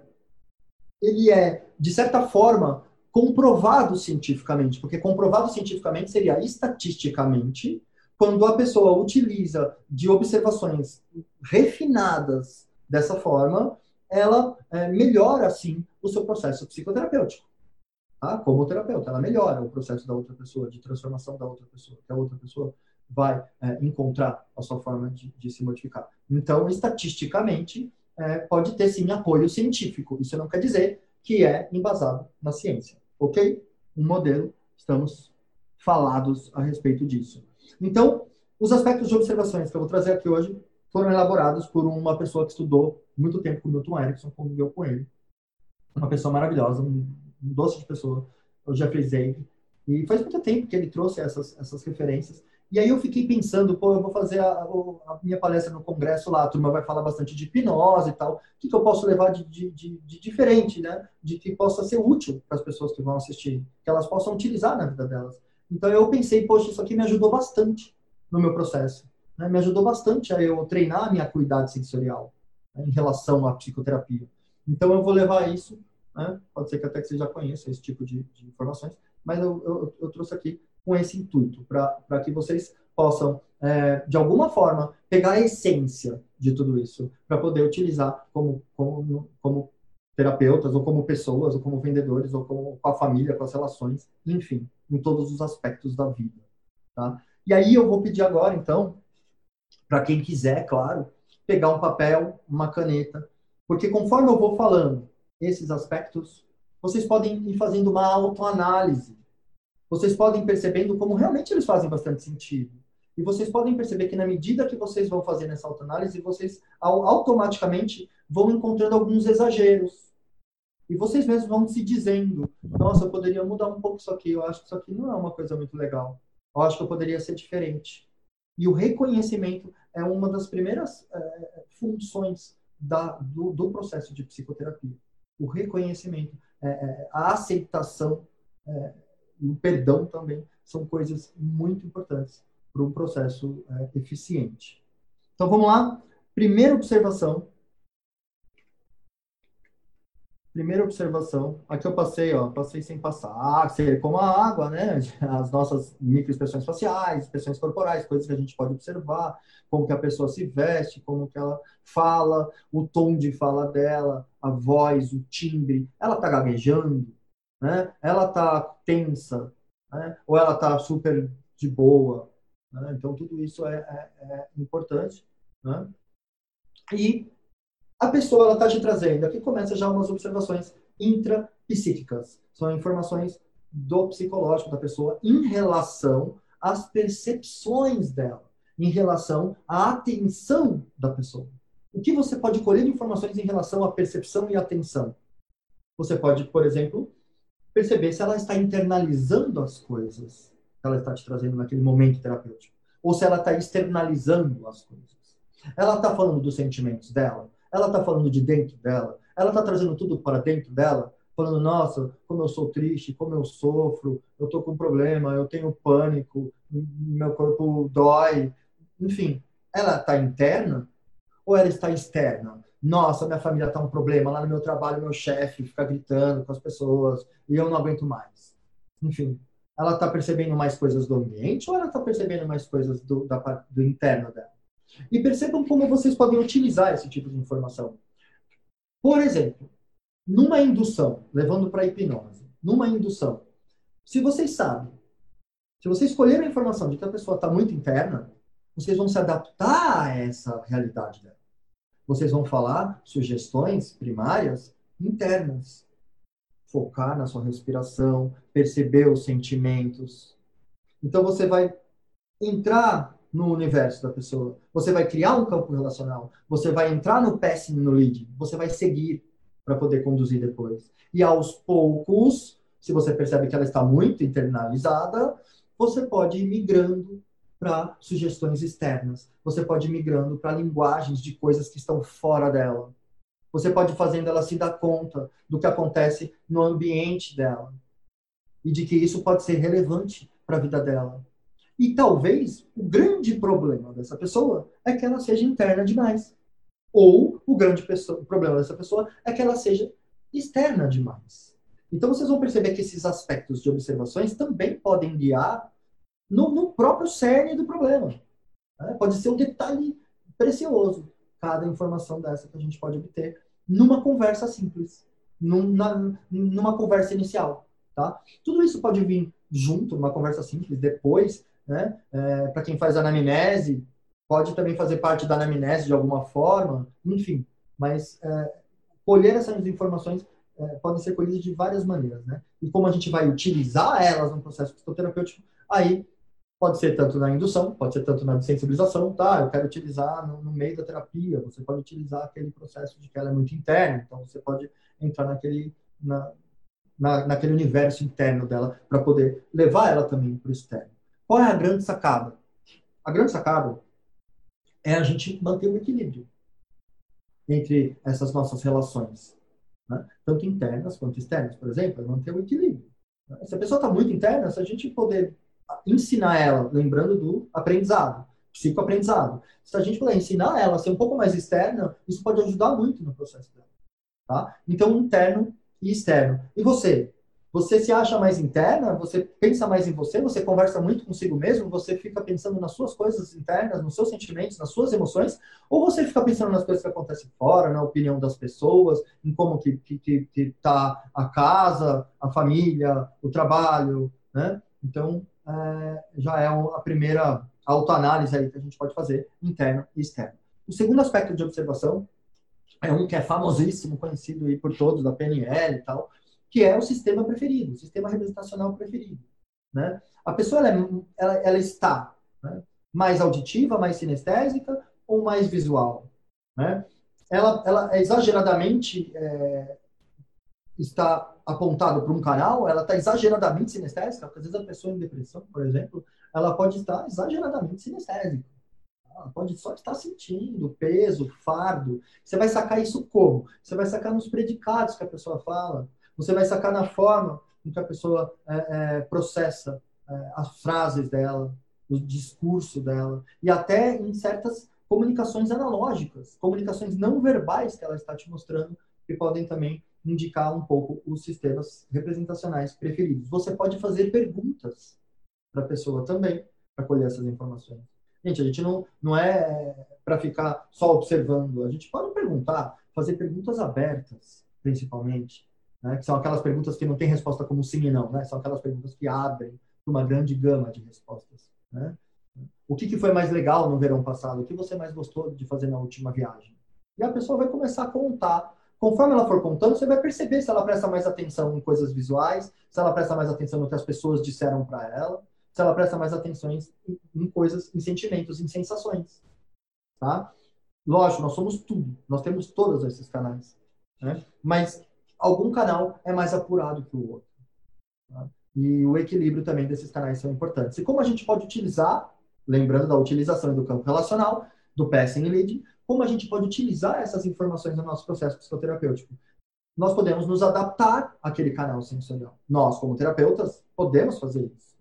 ele é, de certa forma, comprovado cientificamente, porque comprovado cientificamente seria estatisticamente, quando a pessoa utiliza de observações refinadas dessa forma, ela é, melhora, assim, o seu processo psicoterapêutico. Tá? Como terapeuta, ela melhora o processo da outra pessoa, de transformação da outra pessoa, que a outra pessoa vai é, encontrar a sua forma de, de, se modificar. Então, estatisticamente, é, pode ter sim apoio científico. Isso não quer dizer que é embasado na ciência. Ok? Um modelo, estamos falados a respeito disso. Então, os aspectos de observações que eu vou trazer aqui hoje foram elaborados por uma pessoa que estudou muito tempo com Milton Erickson, conviveu com ele. Uma pessoa maravilhosa, um doce de pessoa, o Jeffrey Zeig. E faz muito tempo que ele trouxe essas, essas referências. E aí eu fiquei pensando, pô, eu vou fazer a, a, minha palestra no congresso lá, a turma vai falar bastante de hipnose e tal. O que, que eu posso levar de, de, de, de diferente, né? De que possa ser útil para as pessoas que vão assistir, que elas possam utilizar na vida delas. Então eu pensei, poxa, isso aqui me ajudou bastante no meu processo né, me ajudou bastante a eu treinar a minha acuidade sensorial né, em relação à psicoterapia. Então, eu vou levar isso, né, pode ser que até que você já conheça esse tipo de, informações, mas eu, eu, eu, trouxe aqui com esse intuito, para que vocês possam, é, de alguma forma, pegar a essência de tudo isso, para poder utilizar como, como, como terapeutas, ou como pessoas, ou como vendedores, ou como, com a família, com as relações, enfim, em todos os aspectos da vida. Tá? E aí eu vou pedir agora, então, para quem quiser, claro, pegar um papel, uma caneta, porque conforme eu vou falando esses aspectos, vocês podem ir fazendo uma autoanálise. Vocês podem percebendo como realmente eles fazem bastante sentido. E vocês podem perceber que na medida que vocês vão fazendo essa autoanálise, vocês automaticamente vão encontrando alguns exageros. E vocês mesmos vão se dizendo: nossa, eu poderia mudar um pouco isso aqui, eu acho que isso aqui não é uma coisa muito legal. Eu acho que eu poderia ser diferente. E o reconhecimento é uma das primeiras é, funções da, do, do, processo de psicoterapia. O reconhecimento, é, é, a aceitação e o perdão também são coisas muito importantes para um processo é, eficiente. Então vamos lá. Primeira observação Primeira observação, aqui eu passei, ó, passei sem passar. Ah, como a água, né? [LAUGHS] As nossas microexpressões faciais, expressões corporais, coisas que a gente pode observar, como que a pessoa se veste, como que ela fala, o tom de fala dela, a voz, o timbre. Ela tá gaguejando, né? Ela tá tensa, né? Ou ela tá super de boa, né? Então tudo isso é, é, é importante, né? E a pessoa ela está te trazendo, aqui começa já umas observações intrapsíquicas. São informações do psicológico da pessoa em relação às percepções dela, em relação à atenção da pessoa. O que você pode colher de informações em relação à percepção e atenção? Você pode, por exemplo, perceber se ela está internalizando as coisas. que ela está te trazendo naquele momento terapêutico. Ou se ela está externalizando as coisas. Ela está falando dos sentimentos dela, ela está falando de dentro dela, ela está trazendo tudo para dentro dela, falando, nossa, como eu sou triste, como eu sofro, eu estou com problema, eu tenho pânico, meu corpo dói. Enfim, ela está interna ou ela está externa? Nossa, minha família está um problema, lá no meu trabalho meu chefe fica gritando com as pessoas e eu não aguento mais. Enfim, ela está percebendo mais coisas do ambiente ou ela está percebendo mais coisas do, da, do interno dela? E percebam como vocês podem utilizar esse tipo de informação. Por exemplo, numa indução, levando para a hipnose, numa indução, se vocês sabem, se vocês escolheram a informação de que a pessoa está muito interna, vocês vão se adaptar a essa realidade dela. Vocês vão falar sugestões primárias internas. Focar na sua respiração, perceber os sentimentos. Então você vai entrar no universo da pessoa. Você vai criar um campo relacional. Você vai entrar no passing, no lead. Você vai seguir para poder conduzir depois. E aos poucos, se você percebe que ela está muito internalizada, você pode ir migrando para sugestões externas. Você pode ir migrando para linguagens de coisas que estão fora dela. Você pode ir fazendo ela se dar conta do que acontece no ambiente dela. E de que isso pode ser relevante para a vida dela. E talvez o grande problema dessa pessoa é que ela seja interna demais. Ou o grande pessoa, o problema dessa pessoa é que ela seja externa demais. Então vocês vão perceber que esses aspectos de observações também podem guiar no, no próprio cerne do problema. Né? Pode ser um detalhe precioso, cada informação dessa que a gente pode obter numa conversa simples, num, na, numa conversa inicial. Tá? Tudo isso pode vir junto, numa conversa simples, depois né? É, para quem faz anamnese, pode também fazer parte da anamnese de alguma forma, enfim. Mas é, colher essas informações é, podem ser colhidas de várias maneiras, né? E como a gente vai utilizar elas no processo psicoterapêutico, aí pode ser tanto na indução, pode ser tanto na sensibilização, tá? Eu quero utilizar no, no, meio da terapia, você pode utilizar aquele processo de que ela é muito interna, então você pode entrar naquele, na, na, naquele universo interno dela para poder levar ela também para o externo. Qual é a grande sacada? A grande sacada é a gente manter o equilíbrio entre essas nossas relações, né? tanto internas quanto externas, por exemplo, é manter o equilíbrio. Se a pessoa está muito interna, se a gente poder ensinar ela, lembrando do aprendizado, psicoaprendizado, se a gente puder ensinar ela a ser um pouco mais externa, isso pode ajudar muito no processo dela. Tá? Então, interno e externo. E você? Você se acha mais interna, você pensa mais em você, você conversa muito consigo mesmo, você fica pensando nas suas coisas internas, nos seus sentimentos, nas suas emoções, ou você fica pensando nas coisas que acontecem fora, na opinião das pessoas, em como que, que, que, que tá a casa, a família, o trabalho, né? Então, é, já é a primeira autoanálise aí que a gente pode fazer, interno e externo. O segundo aspecto de observação é um que é famosíssimo, conhecido aí por todos, da PNL e tal, que é o sistema preferido, o sistema representacional preferido. Né? A pessoa ela, é, ela, ela está né? mais auditiva, mais sinestésica ou mais visual? Né? Ela, ela é exageradamente é, está apontado para um canal, ela está exageradamente sinestésica, porque às vezes a pessoa em depressão, por exemplo, ela pode estar exageradamente sinestésica. Ela pode só estar sentindo peso, fardo. Você vai sacar isso como? Você vai sacar nos predicados que a pessoa fala. Você vai sacar na forma em que a pessoa é, é, processa é, as frases dela, o discurso dela, e até em certas comunicações analógicas, comunicações não verbais que ela está te mostrando, que podem também indicar um pouco os sistemas representacionais preferidos. Você pode fazer perguntas para a pessoa também, para colher essas informações. Gente, a gente não, não é para ficar só observando, a gente pode perguntar, fazer perguntas abertas, principalmente, né? que são aquelas perguntas que não tem resposta como sim e não, né? são aquelas perguntas que abrem uma grande gama de respostas. Né? O que, que foi mais legal no verão passado? O que você mais gostou de fazer na última viagem? E a pessoa vai começar a contar. Conforme ela for contando, você vai perceber se ela presta mais atenção em coisas visuais, se ela presta mais atenção no que as pessoas disseram para ela, se ela presta mais atenção em, em coisas, em sentimentos, em sensações. Tá? Lógico, nós somos tudo, nós temos todos esses canais. Né? Mas algum canal é mais apurado que o outro. Tá? E o equilíbrio também desses canais são importantes. E como a gente pode utilizar, lembrando da utilização do campo relacional, do passing lead, como a gente pode utilizar essas informações no nosso processo psicoterapêutico? Nós podemos nos adaptar àquele canal sensorial. Nós, como terapeutas, podemos fazer isso.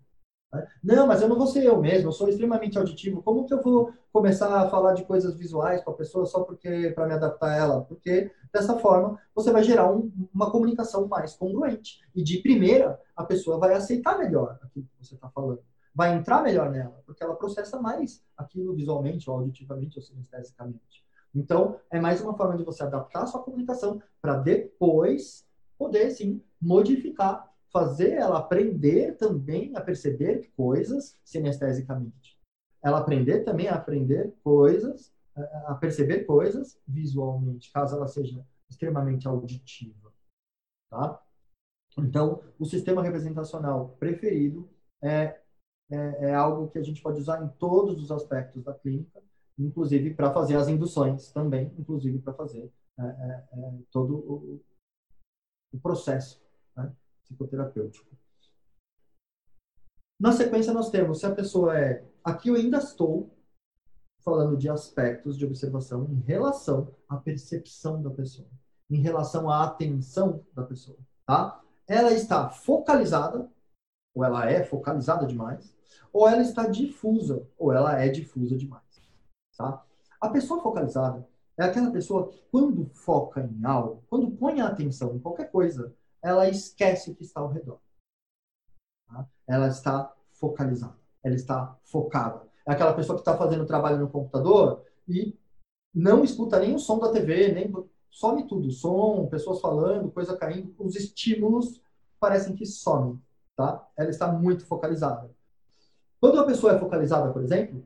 Né? Não, mas eu não vou ser eu mesmo, eu sou extremamente auditivo. Como que eu vou começar a falar de coisas visuais com a pessoa só porque para me adaptar a ela? Porque dessa forma você vai gerar um, uma comunicação mais congruente. E de primeira, a pessoa vai aceitar melhor aquilo que você está falando. Vai entrar melhor nela, porque ela processa mais aquilo visualmente, ou auditivamente, ou sinestesicamente. Então, é mais uma forma de você adaptar a sua comunicação para depois poder, sim, modificar fazer ela aprender também a perceber coisas sinestesicamente. Ela aprender também a aprender coisas, a perceber coisas visualmente, caso ela seja extremamente auditiva. Tá? Então, o sistema representacional preferido é, é, é, algo que a gente pode usar em todos os aspectos da clínica, inclusive para fazer as induções também, inclusive para fazer é, é, é todo o, o processo. Né? psicoterapêutico. Na sequência, nós temos se a pessoa é. Aqui eu ainda estou falando de aspectos de observação em relação à percepção da pessoa, em relação à atenção da pessoa, tá? Ela está focalizada, ou ela é focalizada demais, ou ela está difusa, ou ela é difusa demais, tá? A pessoa focalizada é aquela pessoa que, quando foca em algo, quando põe a atenção em qualquer coisa, ela esquece o que está ao redor. Tá? Ela está focalizada, ela está focada. É aquela pessoa que está fazendo trabalho no computador e não escuta nem o som da TV, nem some tudo, som, pessoas falando, coisa caindo, os estímulos parecem que somem, tá? Ela está muito focalizada. Quando uma pessoa é focalizada, por exemplo,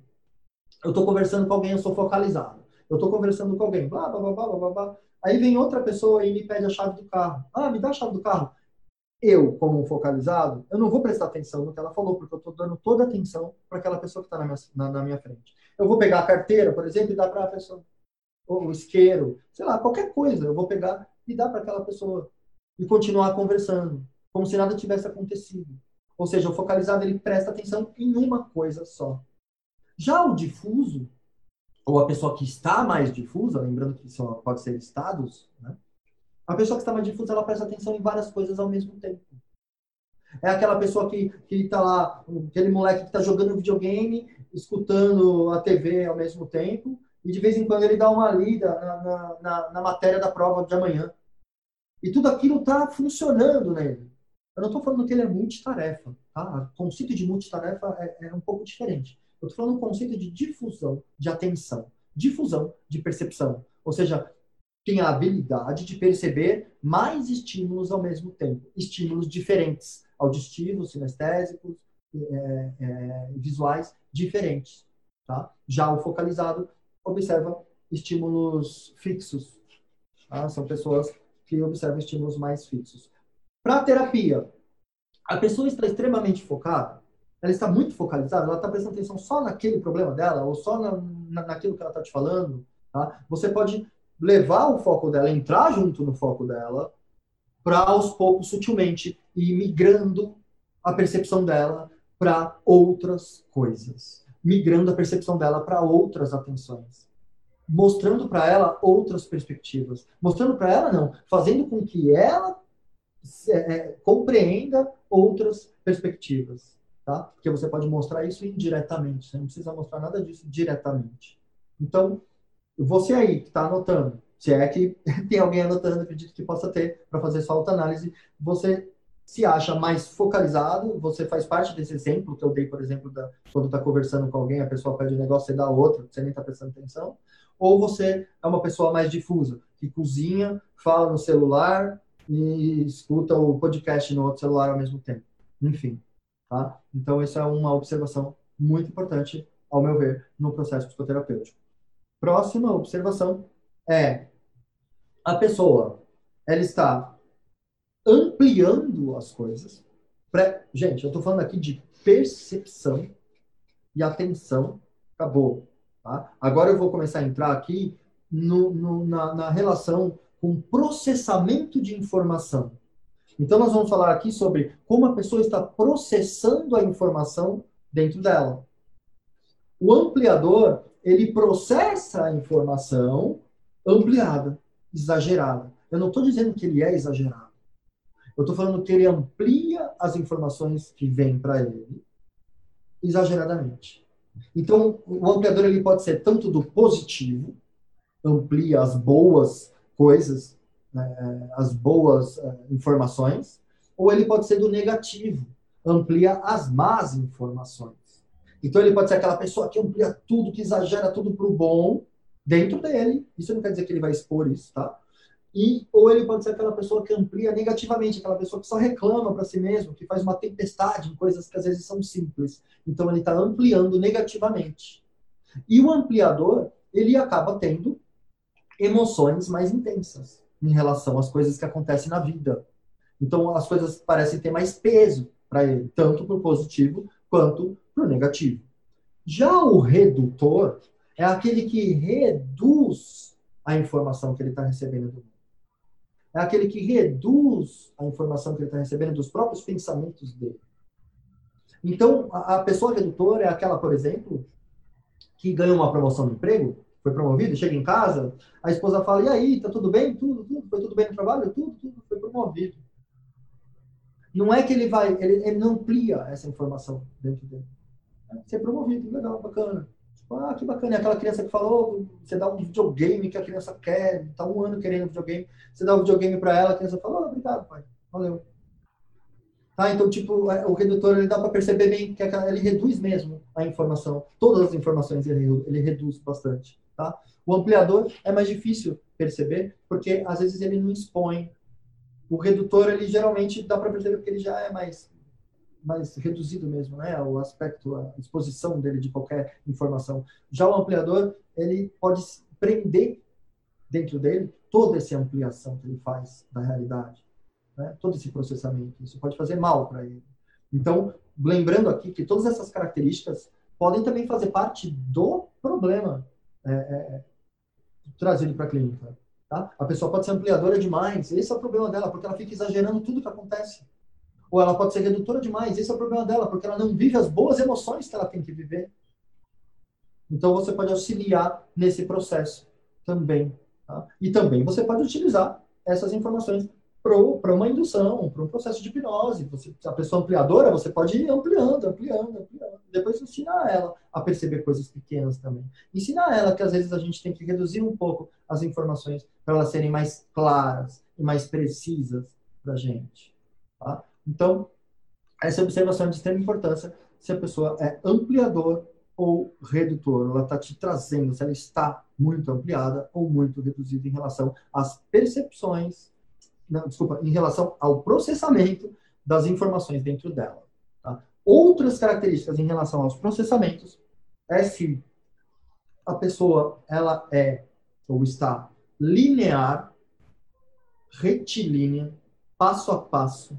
eu estou conversando com alguém, eu sou focalizado. Eu estou conversando com alguém, blá, blá, blá, blá, blá, blá, Aí vem outra pessoa e me pede a chave do carro. Ah, me dá a chave do carro. Eu, como um focalizado, eu não vou prestar atenção no que ela falou, porque eu estou dando toda a atenção para aquela pessoa que está na minha, na, na minha frente. Eu vou pegar a carteira, por exemplo, e dar para a pessoa. Ou o isqueiro, sei lá, qualquer coisa. Eu vou pegar e dar para aquela pessoa. E continuar conversando, como se nada tivesse acontecido. Ou seja, o focalizado ele presta atenção em uma coisa só. Já o difuso, ou a pessoa que está mais difusa, lembrando que só pode ser estados, né? a pessoa que está mais difusa, ela presta atenção em várias coisas ao mesmo tempo. É aquela pessoa que está lá, aquele moleque que está jogando videogame, escutando a TV ao mesmo tempo, e de vez em quando ele dá uma lida na, na, na matéria da prova de amanhã. E tudo aquilo está funcionando nele. Eu não estou falando que ele é multitarefa. Tá? O conceito de multitarefa é, é um pouco diferente. Eu estou falando um conceito de difusão de atenção, difusão de percepção. Ou seja, tem a habilidade de perceber mais estímulos ao mesmo tempo, estímulos diferentes, auditivos, sinestésicos, é, é, visuais diferentes. Tá? Já o focalizado observa estímulos fixos. Tá? São pessoas que observam estímulos mais fixos. Para a terapia, a pessoa está extremamente focada, ela está muito focalizada, ela está prestando atenção só naquele problema dela, ou só na, na, naquilo que ela está te falando, tá? Você pode levar o foco dela, entrar junto no foco dela, para aos poucos, sutilmente, ir migrando a percepção dela para outras coisas, migrando a percepção dela para outras atenções, mostrando para ela outras perspectivas, mostrando para ela não, fazendo com que ela é, é compreenda outras perspectivas tá? Porque você pode mostrar isso indiretamente, você não precisa mostrar nada disso diretamente. Então, você aí que está anotando, se é que [LAUGHS] tem alguém anotando, acredito que possa ter, para fazer sua autoanálise, você se acha mais focalizado, você faz parte desse exemplo que eu dei, por exemplo, da, quando está conversando com alguém, a pessoa pede um negócio, você dá outro, você nem está prestando atenção, ou você é uma pessoa mais difusa, que cozinha, fala no celular e escuta o podcast no outro celular ao mesmo tempo. Enfim, Tá? Então, essa é uma observação muito importante, ao meu ver, no processo psicoterapêutico. Próxima observação é a pessoa, ela está ampliando as coisas. Gente, eu estou falando aqui de percepção e atenção. Acabou. Tá? Agora eu vou começar a entrar aqui no, no, na, na relação com processamento de informação. Então, nós vamos falar aqui sobre como a pessoa está processando a informação dentro dela. O ampliador, ele processa a informação ampliada, exagerada. Eu não estou dizendo que ele é exagerado. Eu estou falando que ele amplia as informações que vêm para ele exageradamente. Então, o ampliador ele pode ser tanto do positivo, amplia as boas coisas, né, as boas uh, informações, ou ele pode ser do negativo, amplia as más informações. Então ele pode ser aquela pessoa que amplia tudo, que exagera tudo para o bom dentro dele. Isso não quer dizer que ele vai expor isso, tá? E, ou ele pode ser aquela pessoa que amplia negativamente, aquela pessoa que só reclama para si mesmo, que faz uma tempestade em coisas que às vezes são simples. Então ele está ampliando negativamente. E o ampliador, ele acaba tendo emoções mais intensas em relação às coisas que acontecem na vida. Então as coisas parecem ter mais peso para ele, tanto para o positivo quanto para o negativo. Já o redutor é aquele que reduz a informação que ele está recebendo do mundo. É aquele que reduz a informação que ele está recebendo dos próprios pensamentos dele. Então, a, pessoa redutora é aquela, por exemplo, que ganhou uma promoção no emprego, foi promovido, chega em casa, a esposa fala, e aí, tá tudo bem? Tudo, tudo, foi tudo bem no trabalho? Tudo, tudo, foi promovido. Não é que ele vai, ele, ele não amplia essa informação dentro dele ser promovido, legal, bacana. Tipo, ah, que bacana. E aquela criança que falou, você dá um videogame que a criança quer, tá um ano querendo videogame, você dá um videogame para ela, a criança fala, oh, obrigado, pai, valeu. Tá, então, tipo, é, o redutor, ele dá para perceber bem que ele reduz mesmo a informação. Todas as informações ele, ele reduz bastante, tá? O ampliador é mais difícil perceber, porque às vezes ele não expõe. O redutor, ele geralmente dá para perceber porque ele já é mais mais reduzido mesmo, né? O aspecto, a exposição dele de qualquer informação. Já o ampliador, ele pode prender dentro dele toda essa ampliação que ele faz da realidade, né? Todo esse processamento. Isso pode fazer mal para ele. Então, lembrando aqui que todas essas características podem também fazer parte do problema é, é, é trazido para a clínica. Tá? A pessoa pode ser ampliadora demais, esse é o problema dela, porque ela fica exagerando tudo que acontece ou ela pode ser redutora demais. Esse é o problema dela, porque ela não vive as boas emoções que ela tem que viver. Então você pode auxiliar nesse processo também. Tá? E também você pode utilizar essas informações para uma indução, para um processo de hipnose. Você, a pessoa ampliadora, você pode ir ampliando, ampliando, ampliando. Depois ensinar ela a perceber coisas pequenas também. Ensinar ela que às vezes a gente tem que reduzir um pouco as informações para elas serem mais claras e mais precisas para a gente. Tá? Então, essa observação é de extrema importância se a pessoa é ampliador ou redutor. Ela está te trazendo se ela está muito ampliada ou muito reduzida em relação às percepções, não, desculpa, em relação ao processamento das informações dentro dela. Tá? Outras características em relação aos processamentos é se a pessoa ela é ou está linear, retilínea, passo a passo,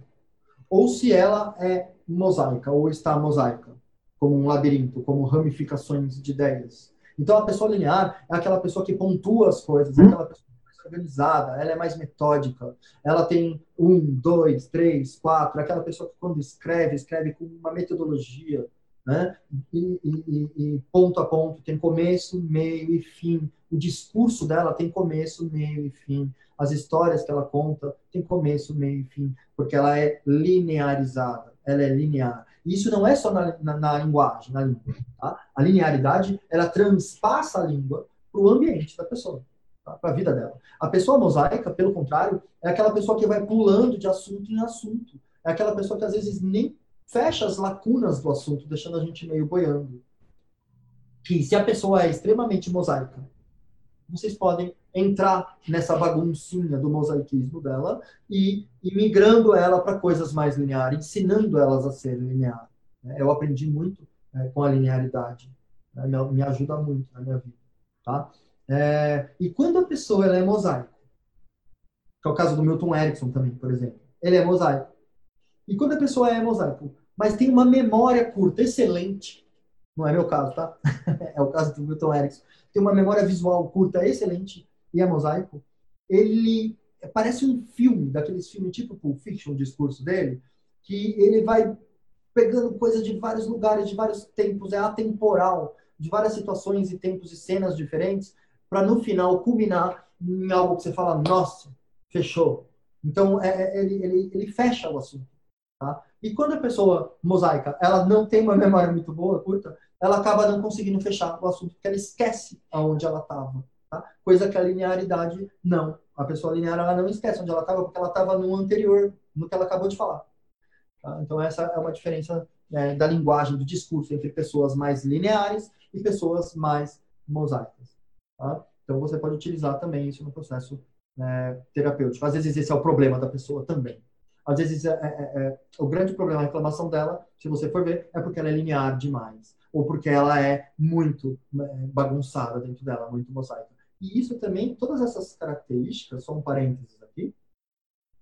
ou se ela é mosaica, ou está mosaica, como um labirinto, como ramificações de ideias. Então, a pessoa linear é aquela pessoa que pontua as coisas, é aquela pessoa organizada, ela é mais metódica, ela tem um, dois, três, quatro, é aquela pessoa que quando escreve, escreve com uma metodologia, né? E, e, e, ponto a ponto, tem começo, meio e fim. O discurso dela tem começo, meio e fim. As histórias que ela conta tem começo, meio e fim, porque ela é linearizada, ela é linear. Isso não é só na, na, na linguagem, na língua. Tá? A linearidade, ela transpassa a língua para o ambiente da pessoa? Para a vida dela. A pessoa mosaica, pelo contrário, é aquela pessoa que vai pulando de assunto em assunto. É aquela pessoa que às vezes nem fecha as lacunas do assunto, deixando a gente meio boiando. Que se a pessoa é extremamente mosaica, vocês podem entrar nessa baguncinha do mosaicismo dela e, e migrando ela para coisas mais lineares, ensinando elas a ser linear. Né? Eu aprendi muito é, com a linearidade, né? me, ajuda muito na minha vida. Tá? É, e quando a pessoa ela é mosaico, que é o caso do Milton Erickson também, por exemplo, ele é mosaico. E quando a pessoa é mosaico, mas tem uma memória curta, excelente, não é meu caso, tá? [LAUGHS] é o caso do Milton Erickson, tem uma memória visual curta, excelente, e é mosaico, ele parece um filme daqueles filmes tipo Pulp Fiction, o discurso dele, que ele vai pegando coisas de vários lugares, de vários tempos, é atemporal, de várias situações e tempos e cenas diferentes, para no final culminar em algo que você fala, nossa, fechou. Então, é, é, ele, ele, ele fecha o assunto. Tá? E quando a pessoa mosaica, ela não tem uma [LAUGHS] memória muito boa, curta, ela acaba não conseguindo fechar o assunto, porque ela esquece aonde ela estava. Tá? Coisa que a linearidade não. A pessoa linear ela não esquece onde ela estava, porque ela estava no anterior, no que ela acabou de falar. Tá? Então, essa é uma diferença é, da linguagem, do discurso entre pessoas mais lineares e pessoas mais mosaicas. Tá? Então, você pode utilizar também isso no processo é, terapêutico. Às vezes, esse é o problema da pessoa também. Às vezes, é, é, é, é o grande problema, a reclamação dela, se você for ver, é porque ela é linear demais. Ou porque ela é muito bagunçada dentro dela, muito mosaica. E isso também, todas essas características, só um parênteses aqui,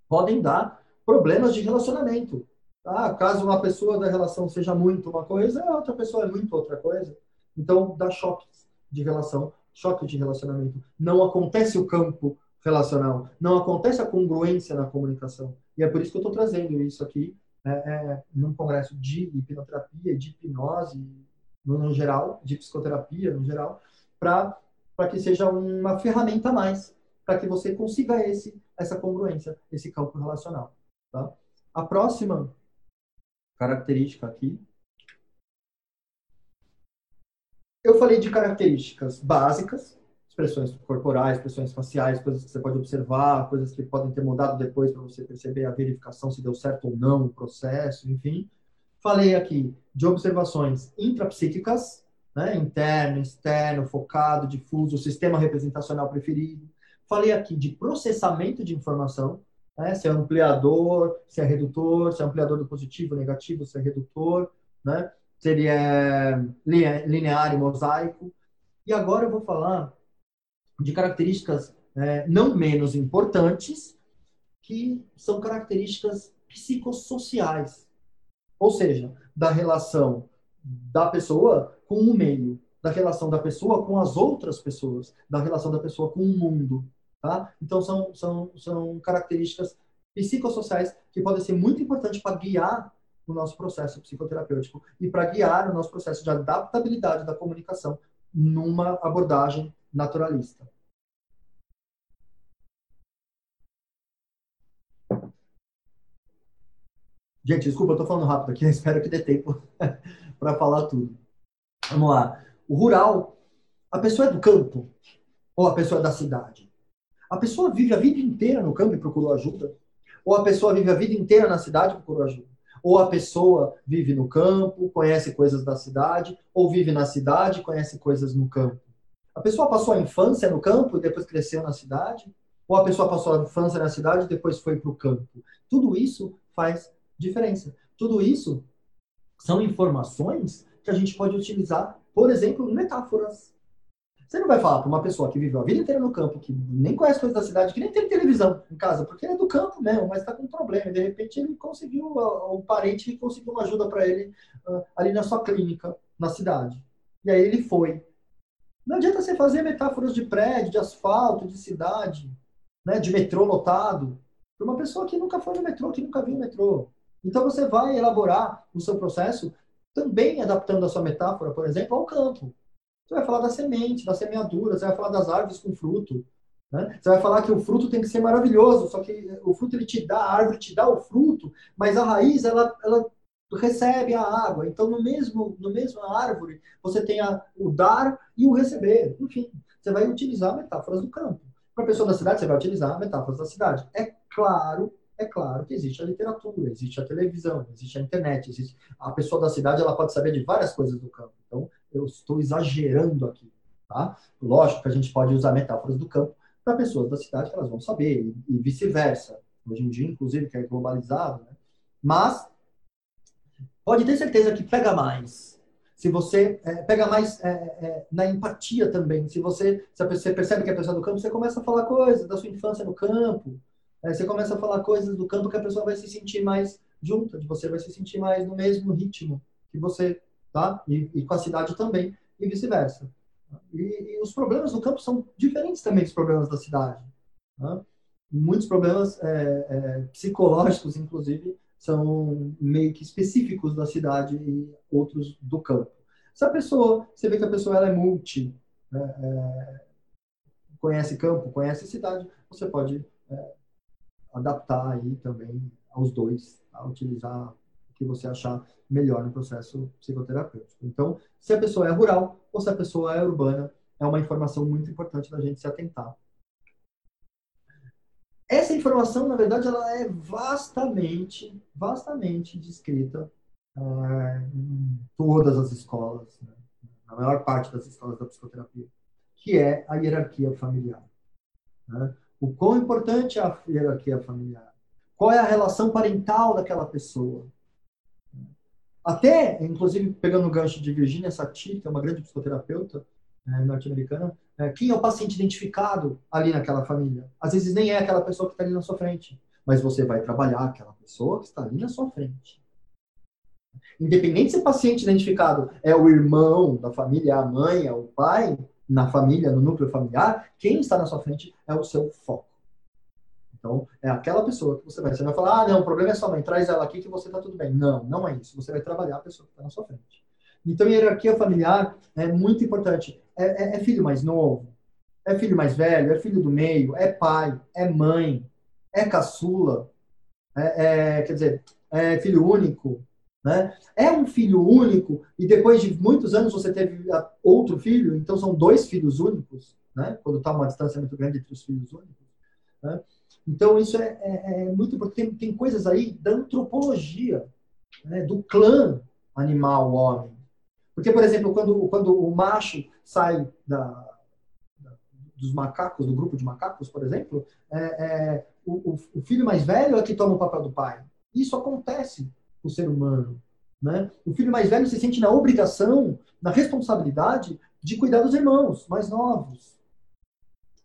podem dar problemas de relacionamento. Tá? Caso uma pessoa da relação seja muito uma coisa, a outra pessoa é muito outra coisa. Então, dá choques de relação, choque de relacionamento. Não acontece o campo relacional, não acontece a congruência na comunicação. E é por isso que eu estou trazendo isso aqui é, é, num congresso de hipnoterapia, de hipnose, no, no geral, de psicoterapia no geral, para que seja uma ferramenta a mais, para que você consiga esse, essa congruência, esse campo relacional. Tá? A próxima característica aqui. Eu falei de características básicas, expressões corporais, expressões faciais, coisas que você pode observar, coisas que podem ter mudado depois para você perceber a verificação se deu certo ou não o processo, enfim. Falei aqui de observações intrapsíquicas, né, interno, externo, focado, difuso, sistema representacional preferido. Falei aqui de processamento de informação, né? se é ampliador, se é redutor, se é ampliador do positivo, negativo, se é redutor, né? Se ele é linear e mosaico. E agora eu vou falar de características é, não menos importantes, que são características psicossociais, ou seja, da relação da pessoa com o meio, da relação da pessoa com as outras pessoas, da relação da pessoa com o mundo. Tá? Então, são, são, são características psicossociais que podem ser muito importantes para guiar o nosso processo psicoterapêutico e para guiar o nosso processo de adaptabilidade da comunicação numa abordagem naturalista. Gente, desculpa, eu estou falando rápido aqui, [LAUGHS] espero que dê tempo [LAUGHS] para falar tudo. Vamos lá. O rural, a pessoa é do campo ou a pessoa é da cidade? A pessoa vive a vida inteira no campo e procurou ajuda? Ou a pessoa vive a vida inteira na cidade e procurou ajuda? Ou a pessoa vive no campo, conhece coisas da cidade, ou vive na cidade conhece coisas no campo? A pessoa passou a infância no campo e depois cresceu na cidade? Ou a pessoa passou a infância na cidade e depois foi para o campo? Tudo isso faz diferença. Tudo isso são informações que a gente pode utilizar, por exemplo, metáforas. Você não vai falar para uma pessoa que viveu a vida inteira no campo, que nem conhece coisas da cidade, que nem tem televisão em casa, porque ele é do campo mesmo, mas está com um problema. De repente ele conseguiu, o parente conseguiu uma ajuda para ele uh, ali na sua clínica, na cidade. E aí ele foi. Não adianta você fazer metáforas de prédio, de asfalto, de cidade, né, de metrô lotado, para uma pessoa que nunca foi no metrô, que nunca viu o metrô. Então você vai elaborar o seu processo também adaptando a sua metáfora, por exemplo, ao campo. Você vai falar da semente, da semeadura, você vai falar das árvores com fruto. Né? Você vai falar que o fruto tem que ser maravilhoso, só que o fruto ele te dá, a árvore te dá o fruto, mas a raiz ela, ela recebe a água. Então, no mesmo, no mesmo árvore, você tem a, o dar e o receber. Enfim, você vai utilizar metáforas do campo. Para a pessoa da cidade, você vai utilizar metáforas da cidade. É claro, é claro que existe a literatura, existe a televisão, existe a internet, existe a pessoa da cidade, ela pode saber de várias coisas do campo. Então, eu estou exagerando aqui, tá? Lógico que a gente pode usar metáforas do campo para pessoas da cidade que elas vão saber, e vice-versa. Hoje em dia, inclusive, que é globalizado, né? Mas pode ter certeza que pega mais. Se você é, pega mais é, é, na empatia também. Se você, se você percebe que é pessoa do campo, você começa a falar coisas da sua infância no campo. É, você começa a falar coisas do campo que a pessoa vai se sentir mais junta, de você vai se sentir mais no mesmo ritmo que você tá? E, e com a cidade também, e vice-versa. E, e, os problemas do campo são diferentes também dos problemas da cidade. Tá? muitos problemas é, é, psicológicos, inclusive, são meio que específicos da cidade e outros do campo. Se a pessoa, você vê que a pessoa ela é multi, né, é, conhece campo, conhece cidade, você pode é, adaptar aí também aos dois, a utilizar que você achar melhor no processo psicoterapêutico. Então, se a pessoa é rural ou se a pessoa é urbana, é uma informação muito importante da gente se atentar. Essa informação, na verdade, ela é vastamente, vastamente descrita é, em todas as escolas, né? na maior parte das escolas da psicoterapia, que é a hierarquia familiar. Né? O quão importante é a hierarquia familiar? Qual é a relação parental daquela pessoa? Até, inclusive, pegando o gancho de Virginia Satir, que é uma grande psicoterapeuta é, norte-americana, é, quem é o paciente identificado ali naquela família? Às vezes nem é aquela pessoa que está ali na sua frente, mas você vai trabalhar aquela pessoa que está ali na sua frente. Independente se o paciente identificado é o irmão da família, a mãe, é o pai, na família, no núcleo familiar, quem está na sua frente é o seu foco. Então, é aquela pessoa que você vai. Você vai falar, ah, não, o problema é sua mãe, traz ela aqui que você está tudo bem. Não, não é isso. Você vai trabalhar a pessoa que está na sua frente. Então, hierarquia familiar é muito importante. É, é, é, filho mais novo, é filho mais velho, é filho do meio, é pai, é mãe, é caçula, é, é quer dizer, é filho único, né? É um filho único e depois de muitos anos você teve outro filho, então são dois filhos únicos, né? Quando está uma distância muito grande entre os filhos únicos. Né? Então, isso é, é, é muito importante. Tem, tem, coisas aí da antropologia, né, do clã animal homem. Porque, por exemplo, quando, quando o macho sai da, da dos macacos, do grupo de macacos, por exemplo, é, é o, o, filho mais velho é que toma o papel do pai. Isso acontece com o ser humano. Né? O filho mais velho se sente na obrigação, na responsabilidade de cuidar dos irmãos mais novos.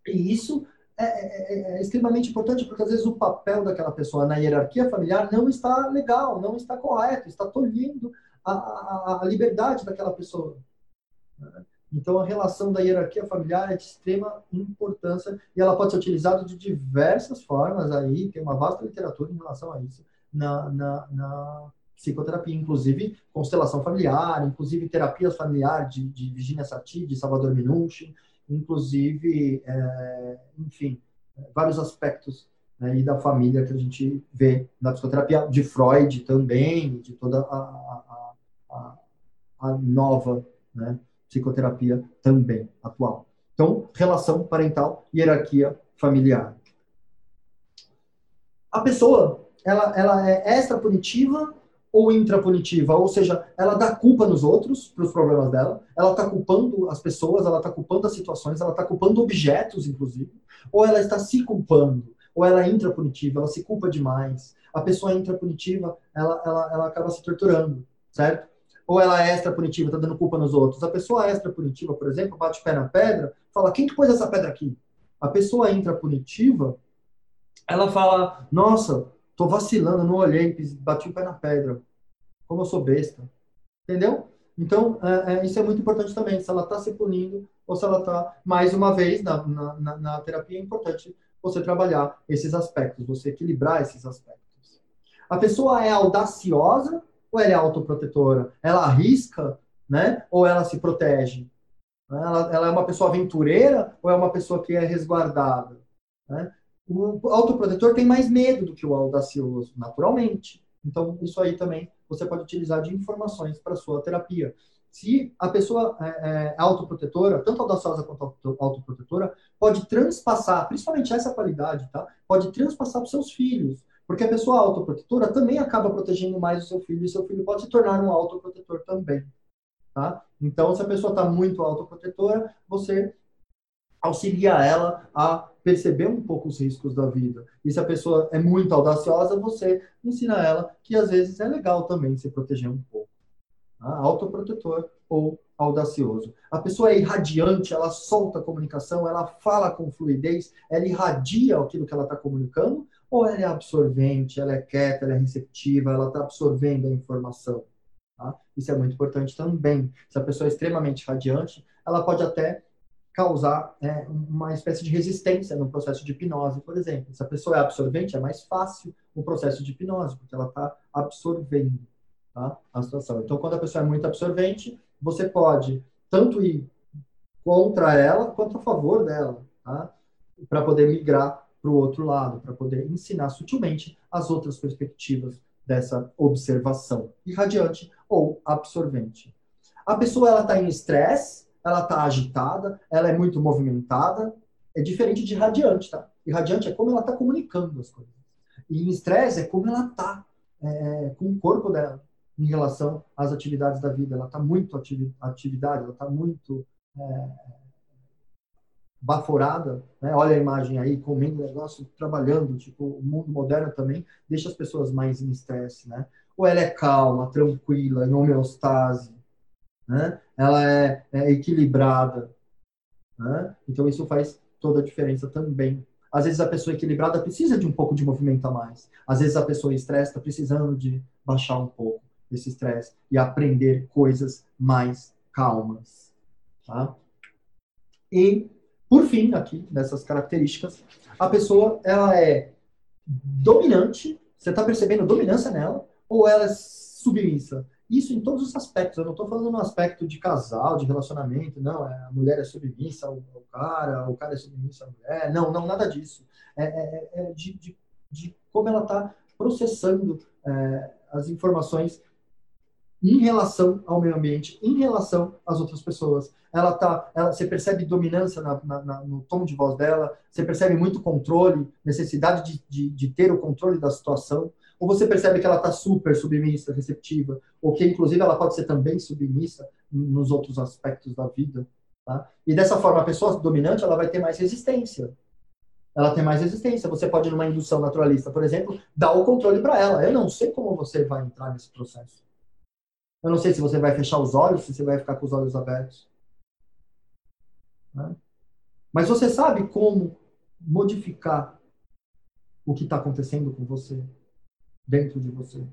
E isso é, é, é, é, extremamente importante, porque às vezes o papel daquela pessoa na hierarquia familiar não está legal, não está correto, está tolhindo a, a, a liberdade daquela pessoa. Então, a relação da hierarquia familiar é de extrema importância e ela pode ser utilizada de diversas formas. Aí tem uma vasta literatura em relação a isso na, na, na psicoterapia, inclusive constelação familiar, inclusive terapias familiares de, de Virginia Satir, de Salvador Minuchin, inclusive, é, enfim, vários aspectos né, e da família que a gente vê na psicoterapia, de Freud também, de toda a, a, a, nova né, psicoterapia também atual. Então, relação parental, hierarquia familiar. A pessoa, ela, ela é extra punitiva ou intrapunitiva, ou seja, ela dá culpa nos outros para os problemas dela, ela está culpando as pessoas, ela está culpando as situações, ela está culpando objetos, inclusive, ou ela está se culpando, ou ela é intrapunitiva, ela se culpa demais. A pessoa intrapunitiva, ela, ela, ela acaba se torturando, certo? Ou ela é extrapunitiva, está dando culpa nos outros. A pessoa extrapunitiva, por exemplo, bate o pé na pedra, fala, quem que pôs essa pedra aqui? A pessoa intrapunitiva, ela fala, nossa, Tô vacilando, não olhei, bati o pé na pedra. Como eu sou besta. Entendeu? Então, é, é, isso é muito importante também. Se ela está se punindo ou se ela está, mais uma vez, na, na, na, terapia, é importante você trabalhar esses aspectos, você equilibrar esses aspectos. A pessoa é audaciosa ou ela é autoprotetora? Ela arrisca, né? Ou ela se protege? Ela, ela é uma pessoa aventureira ou é uma pessoa que é resguardada? Né? O autoprotetor tem mais medo do que o audacioso, naturalmente. Então, isso aí também você pode utilizar de informações para sua terapia. Se a pessoa é, é autoprotetora, tanto audaciosa quanto autoprotetora, pode transpassar, principalmente essa qualidade, tá? Pode transpassar para os seus filhos. Porque a pessoa autoprotetora também acaba protegendo mais o seu filho, e seu filho pode se tornar um autoprotetor também. Tá? Então, se a pessoa está muito autoprotetora, você auxilia ela a perceber um pouco os riscos da vida. E se a pessoa é muito audaciosa, você ensina ela que às vezes é legal também se proteger um pouco. Tá? Autoprotetor ou audacioso. A pessoa é irradiante, ela solta a comunicação, ela fala com fluidez, ela irradia aquilo que ela está comunicando, ou ela é absorvente, ela é quieta, ela é receptiva, ela está absorvendo a informação. Tá? Isso é muito importante também. Se a pessoa é extremamente radiante, ela pode até causar é, uma espécie de resistência no processo de hipnose, por exemplo. Se a pessoa é absorvente, é mais fácil o processo de hipnose, porque ela está absorvendo tá, a situação. Então, quando a pessoa é muito absorvente, você pode tanto ir contra ela quanto a favor dela, tá? para poder migrar para o outro lado, para poder ensinar sutilmente as outras perspectivas dessa observação irradiante ou absorvente. A pessoa ela está em estresse, ela está agitada, ela é muito movimentada, é diferente de radiante, tá? E radiante é como ela está comunicando as coisas. E em estresse é como ela está é, com o corpo dela em relação às atividades da vida. Ela está muito ativi atividade, ela está muito é, baforada. Né? Olha a imagem aí, comendo negócio, trabalhando. Tipo, o mundo moderno também deixa as pessoas mais em estresse, né? Ou ela é calma, tranquila, em homeostase, né? ela é, é equilibrada. Né? Então, isso faz toda a diferença também. Às vezes, a pessoa equilibrada precisa de um pouco de movimento a mais. Às vezes, a pessoa estresse está precisando de baixar um pouco esse estresse e aprender coisas mais calmas. Tá? E, por fim, aqui, nessas características, a pessoa ela é dominante, você está percebendo dominância nela, ou ela é submissa? Isso em todos os aspectos. Eu não estou falando no aspecto de casal, de relacionamento, não. É, a mulher é submissa ao, cara, o cara é submissa à mulher. Não, não, nada disso. É, é, é de, de, de, como ela está processando é, as informações em relação ao meio ambiente, em relação às outras pessoas. Ela tá, ela, você percebe dominância na, na, na, no tom de voz dela, você percebe muito controle, necessidade de, de, de ter o controle da situação ou você percebe que ela está super submissa, receptiva, ou que inclusive ela pode ser também submissa nos outros aspectos da vida. Tá? E dessa forma, a pessoa dominante ela vai ter mais resistência. Ela tem mais resistência. Você pode, numa indução naturalista, por exemplo, dar o controle para ela. Eu não sei como você vai entrar nesse processo. Eu não sei se você vai fechar os olhos, se você vai ficar com os olhos abertos. Né? Mas você sabe como modificar o que está acontecendo com você dentro de você.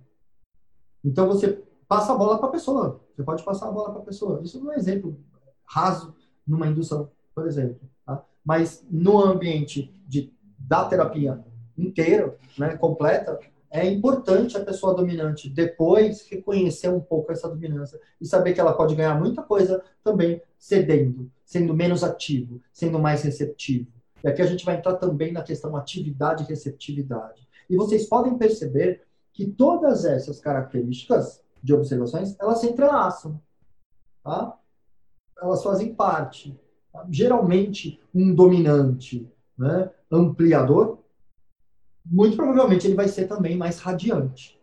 Então você passa a bola para a pessoa. Você pode passar a bola para a pessoa. Isso é um exemplo raso numa indução, por exemplo. Tá? Mas no ambiente de, da terapia inteira, né, completa, é importante a pessoa dominante depois reconhecer um pouco essa dominância e saber que ela pode ganhar muita coisa também cedendo, sendo menos ativo, sendo mais receptivo. E aqui a gente vai entrar também na questão atividade e receptividade. E vocês podem perceber que todas essas características de observações, elas se entrelaçam. Tá? Elas fazem parte. Tá? Geralmente, um dominante né, ampliador, muito provavelmente ele vai ser também mais radiante.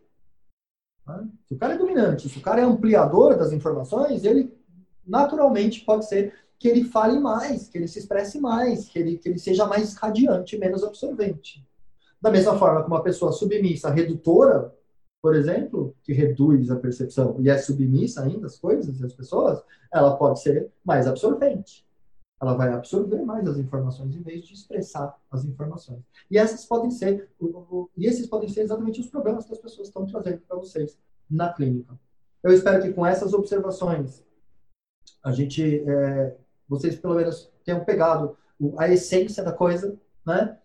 Tá? Se o cara é dominante, se o cara é ampliador das informações, ele naturalmente pode ser que ele fale mais, que ele se expresse mais, que ele, que ele seja mais radiante, menos absorvente. Da mesma forma que uma pessoa submissa, redutora, por exemplo, que reduz a percepção e é submissa ainda às coisas e às pessoas, ela pode ser mais absorvente. Ela vai absorver mais as informações em vez de expressar as informações. E essas podem ser, e esses podem ser exatamente os problemas que as pessoas estão trazendo para vocês na clínica. Eu espero que com essas observações a gente, é, vocês pelo menos tenham pegado a essência da coisa, né?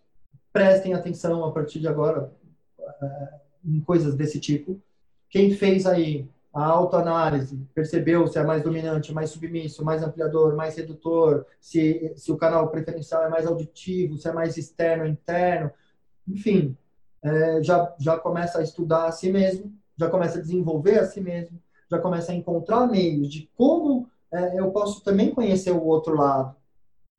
Prestem atenção a partir de agora uh, em coisas desse tipo. Quem fez aí a autoanálise, percebeu se é mais dominante, mais submisso, mais ampliador, mais redutor, se, se o canal preferencial é mais auditivo, se é mais externo, interno, enfim, é, já, já começa a estudar a si mesmo, já começa a desenvolver a si mesmo, já começa a encontrar meios de como é, eu posso também conhecer o outro lado.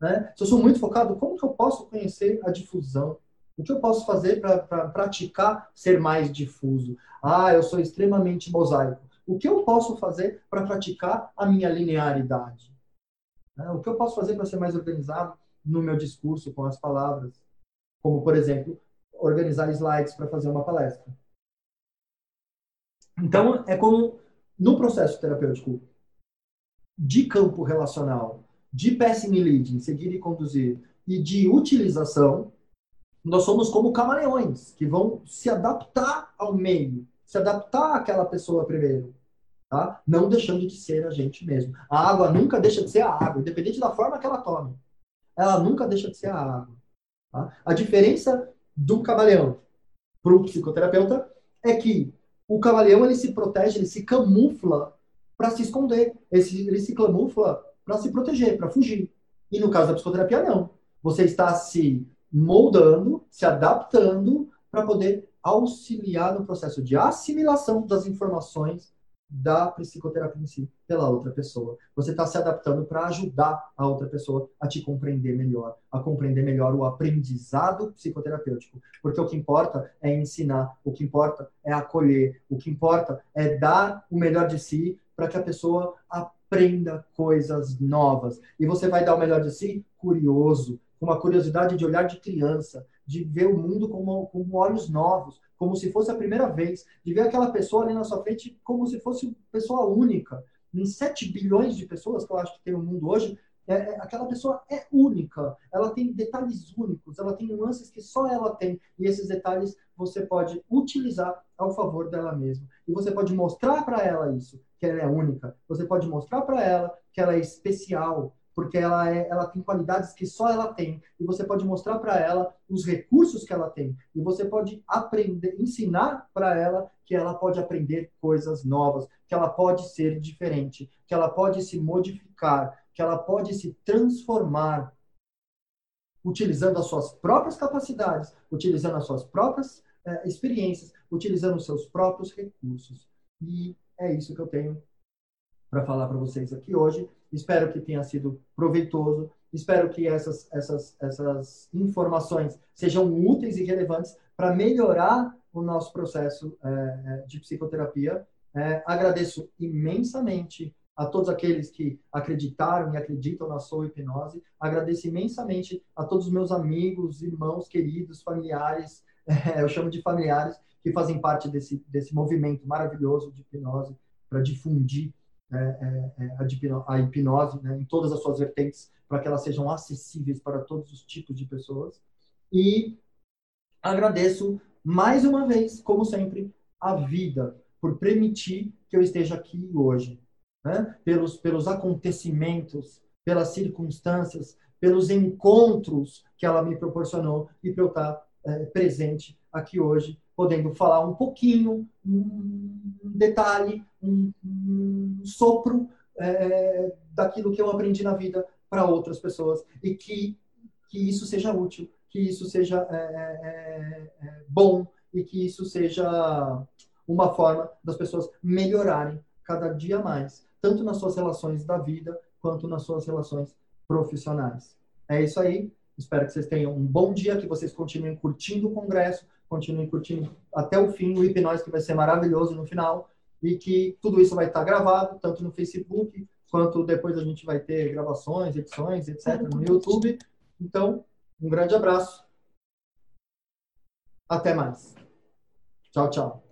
Né? Se eu sou muito focado, como que eu posso conhecer a difusão? O que eu posso fazer para pra praticar ser mais difuso? Ah, eu sou extremamente mosaico. O que eu posso fazer para praticar a minha linearidade? Né? O que eu posso fazer para ser mais organizado no meu discurso com as palavras? Como, por exemplo, organizar slides para fazer uma palestra. Então, é como no processo terapêutico de campo relacional, de passing leading, seguir e conduzir, e de utilização, nós somos como camaleões, que vão se adaptar ao meio, se adaptar àquela pessoa primeiro. Tá? Não deixando de ser a gente mesmo. A água nunca deixa de ser a água, independente da forma que ela tome. ela nunca deixa de ser a água. Tá? A diferença do camaleão para o psicoterapeuta é que o camaleão ele se protege, ele se camufla para se esconder, ele se, ele se camufla para se proteger, para fugir. E no caso da psicoterapia, não. Você está se moldando, se adaptando para poder auxiliar no processo de assimilação das informações da psicoterapia em si pela outra pessoa. Você está se adaptando para ajudar a outra pessoa a te compreender melhor, a compreender melhor o aprendizado psicoterapêutico. Porque o que importa é ensinar, o que importa é acolher, o que importa é dar o melhor de si para que a pessoa aprenda coisas novas. E você vai dar o melhor de si curioso, com uma curiosidade de olhar de criança, de ver o mundo com, olhos novos, como se fosse a primeira vez, de ver aquela pessoa ali na sua frente como se fosse pessoa única. Em 7 bilhões de pessoas que eu acho que tem no mundo hoje, é, é, aquela pessoa é única, ela tem detalhes únicos, ela tem nuances que só ela tem, e esses detalhes você pode utilizar ao favor dela mesma. E você pode mostrar para ela isso, que ela é única. Você pode mostrar para ela que ela é especial, porque ela, é, ela tem qualidades que só ela tem. E você pode mostrar para ela os recursos que ela tem. E você pode aprender, ensinar para ela que ela pode aprender coisas novas, que ela pode ser diferente, que ela pode se modificar, que ela pode se transformar utilizando as suas próprias capacidades, utilizando as suas próprias é, experiências, utilizando os seus próprios recursos. E é isso que eu tenho para falar para vocês aqui hoje. Espero que tenha sido proveitoso. Espero que essas, essas, essas informações sejam úteis e relevantes para melhorar o nosso processo é, é, de psicoterapia. É, agradeço imensamente a todos aqueles que acreditaram e acreditam na sua hipnose. Agradeço imensamente a todos os meus amigos, irmãos, queridos, familiares, é, [LAUGHS] eu chamo de familiares, que fazem parte desse, desse movimento maravilhoso de hipnose para difundir a, hipnose né, em todas as suas vertentes, para que elas sejam acessíveis para todos os tipos de pessoas. E agradeço mais uma vez, como sempre, a vida por permitir que eu esteja aqui hoje, né? pelos, pelos acontecimentos, pelas circunstâncias, pelos encontros que ela me proporcionou e para eu estar é, presente aqui hoje podendo falar um pouquinho, um detalhe, um, um sopro é, daquilo que eu aprendi na vida para outras pessoas e que, que isso seja útil, que isso seja é, é, é, bom e que isso seja uma forma das pessoas melhorarem cada dia mais, tanto nas suas relações da vida quanto nas suas relações profissionais. É isso aí. Espero que vocês tenham um bom dia, que vocês continuem curtindo o congresso, continuem curtindo até o fim o hipnose, que vai ser maravilhoso no final, e que tudo isso vai estar gravado, tanto no Facebook, quanto depois a gente vai ter gravações, edições, etc., no YouTube. Então, um grande abraço. Até mais. Tchau, tchau.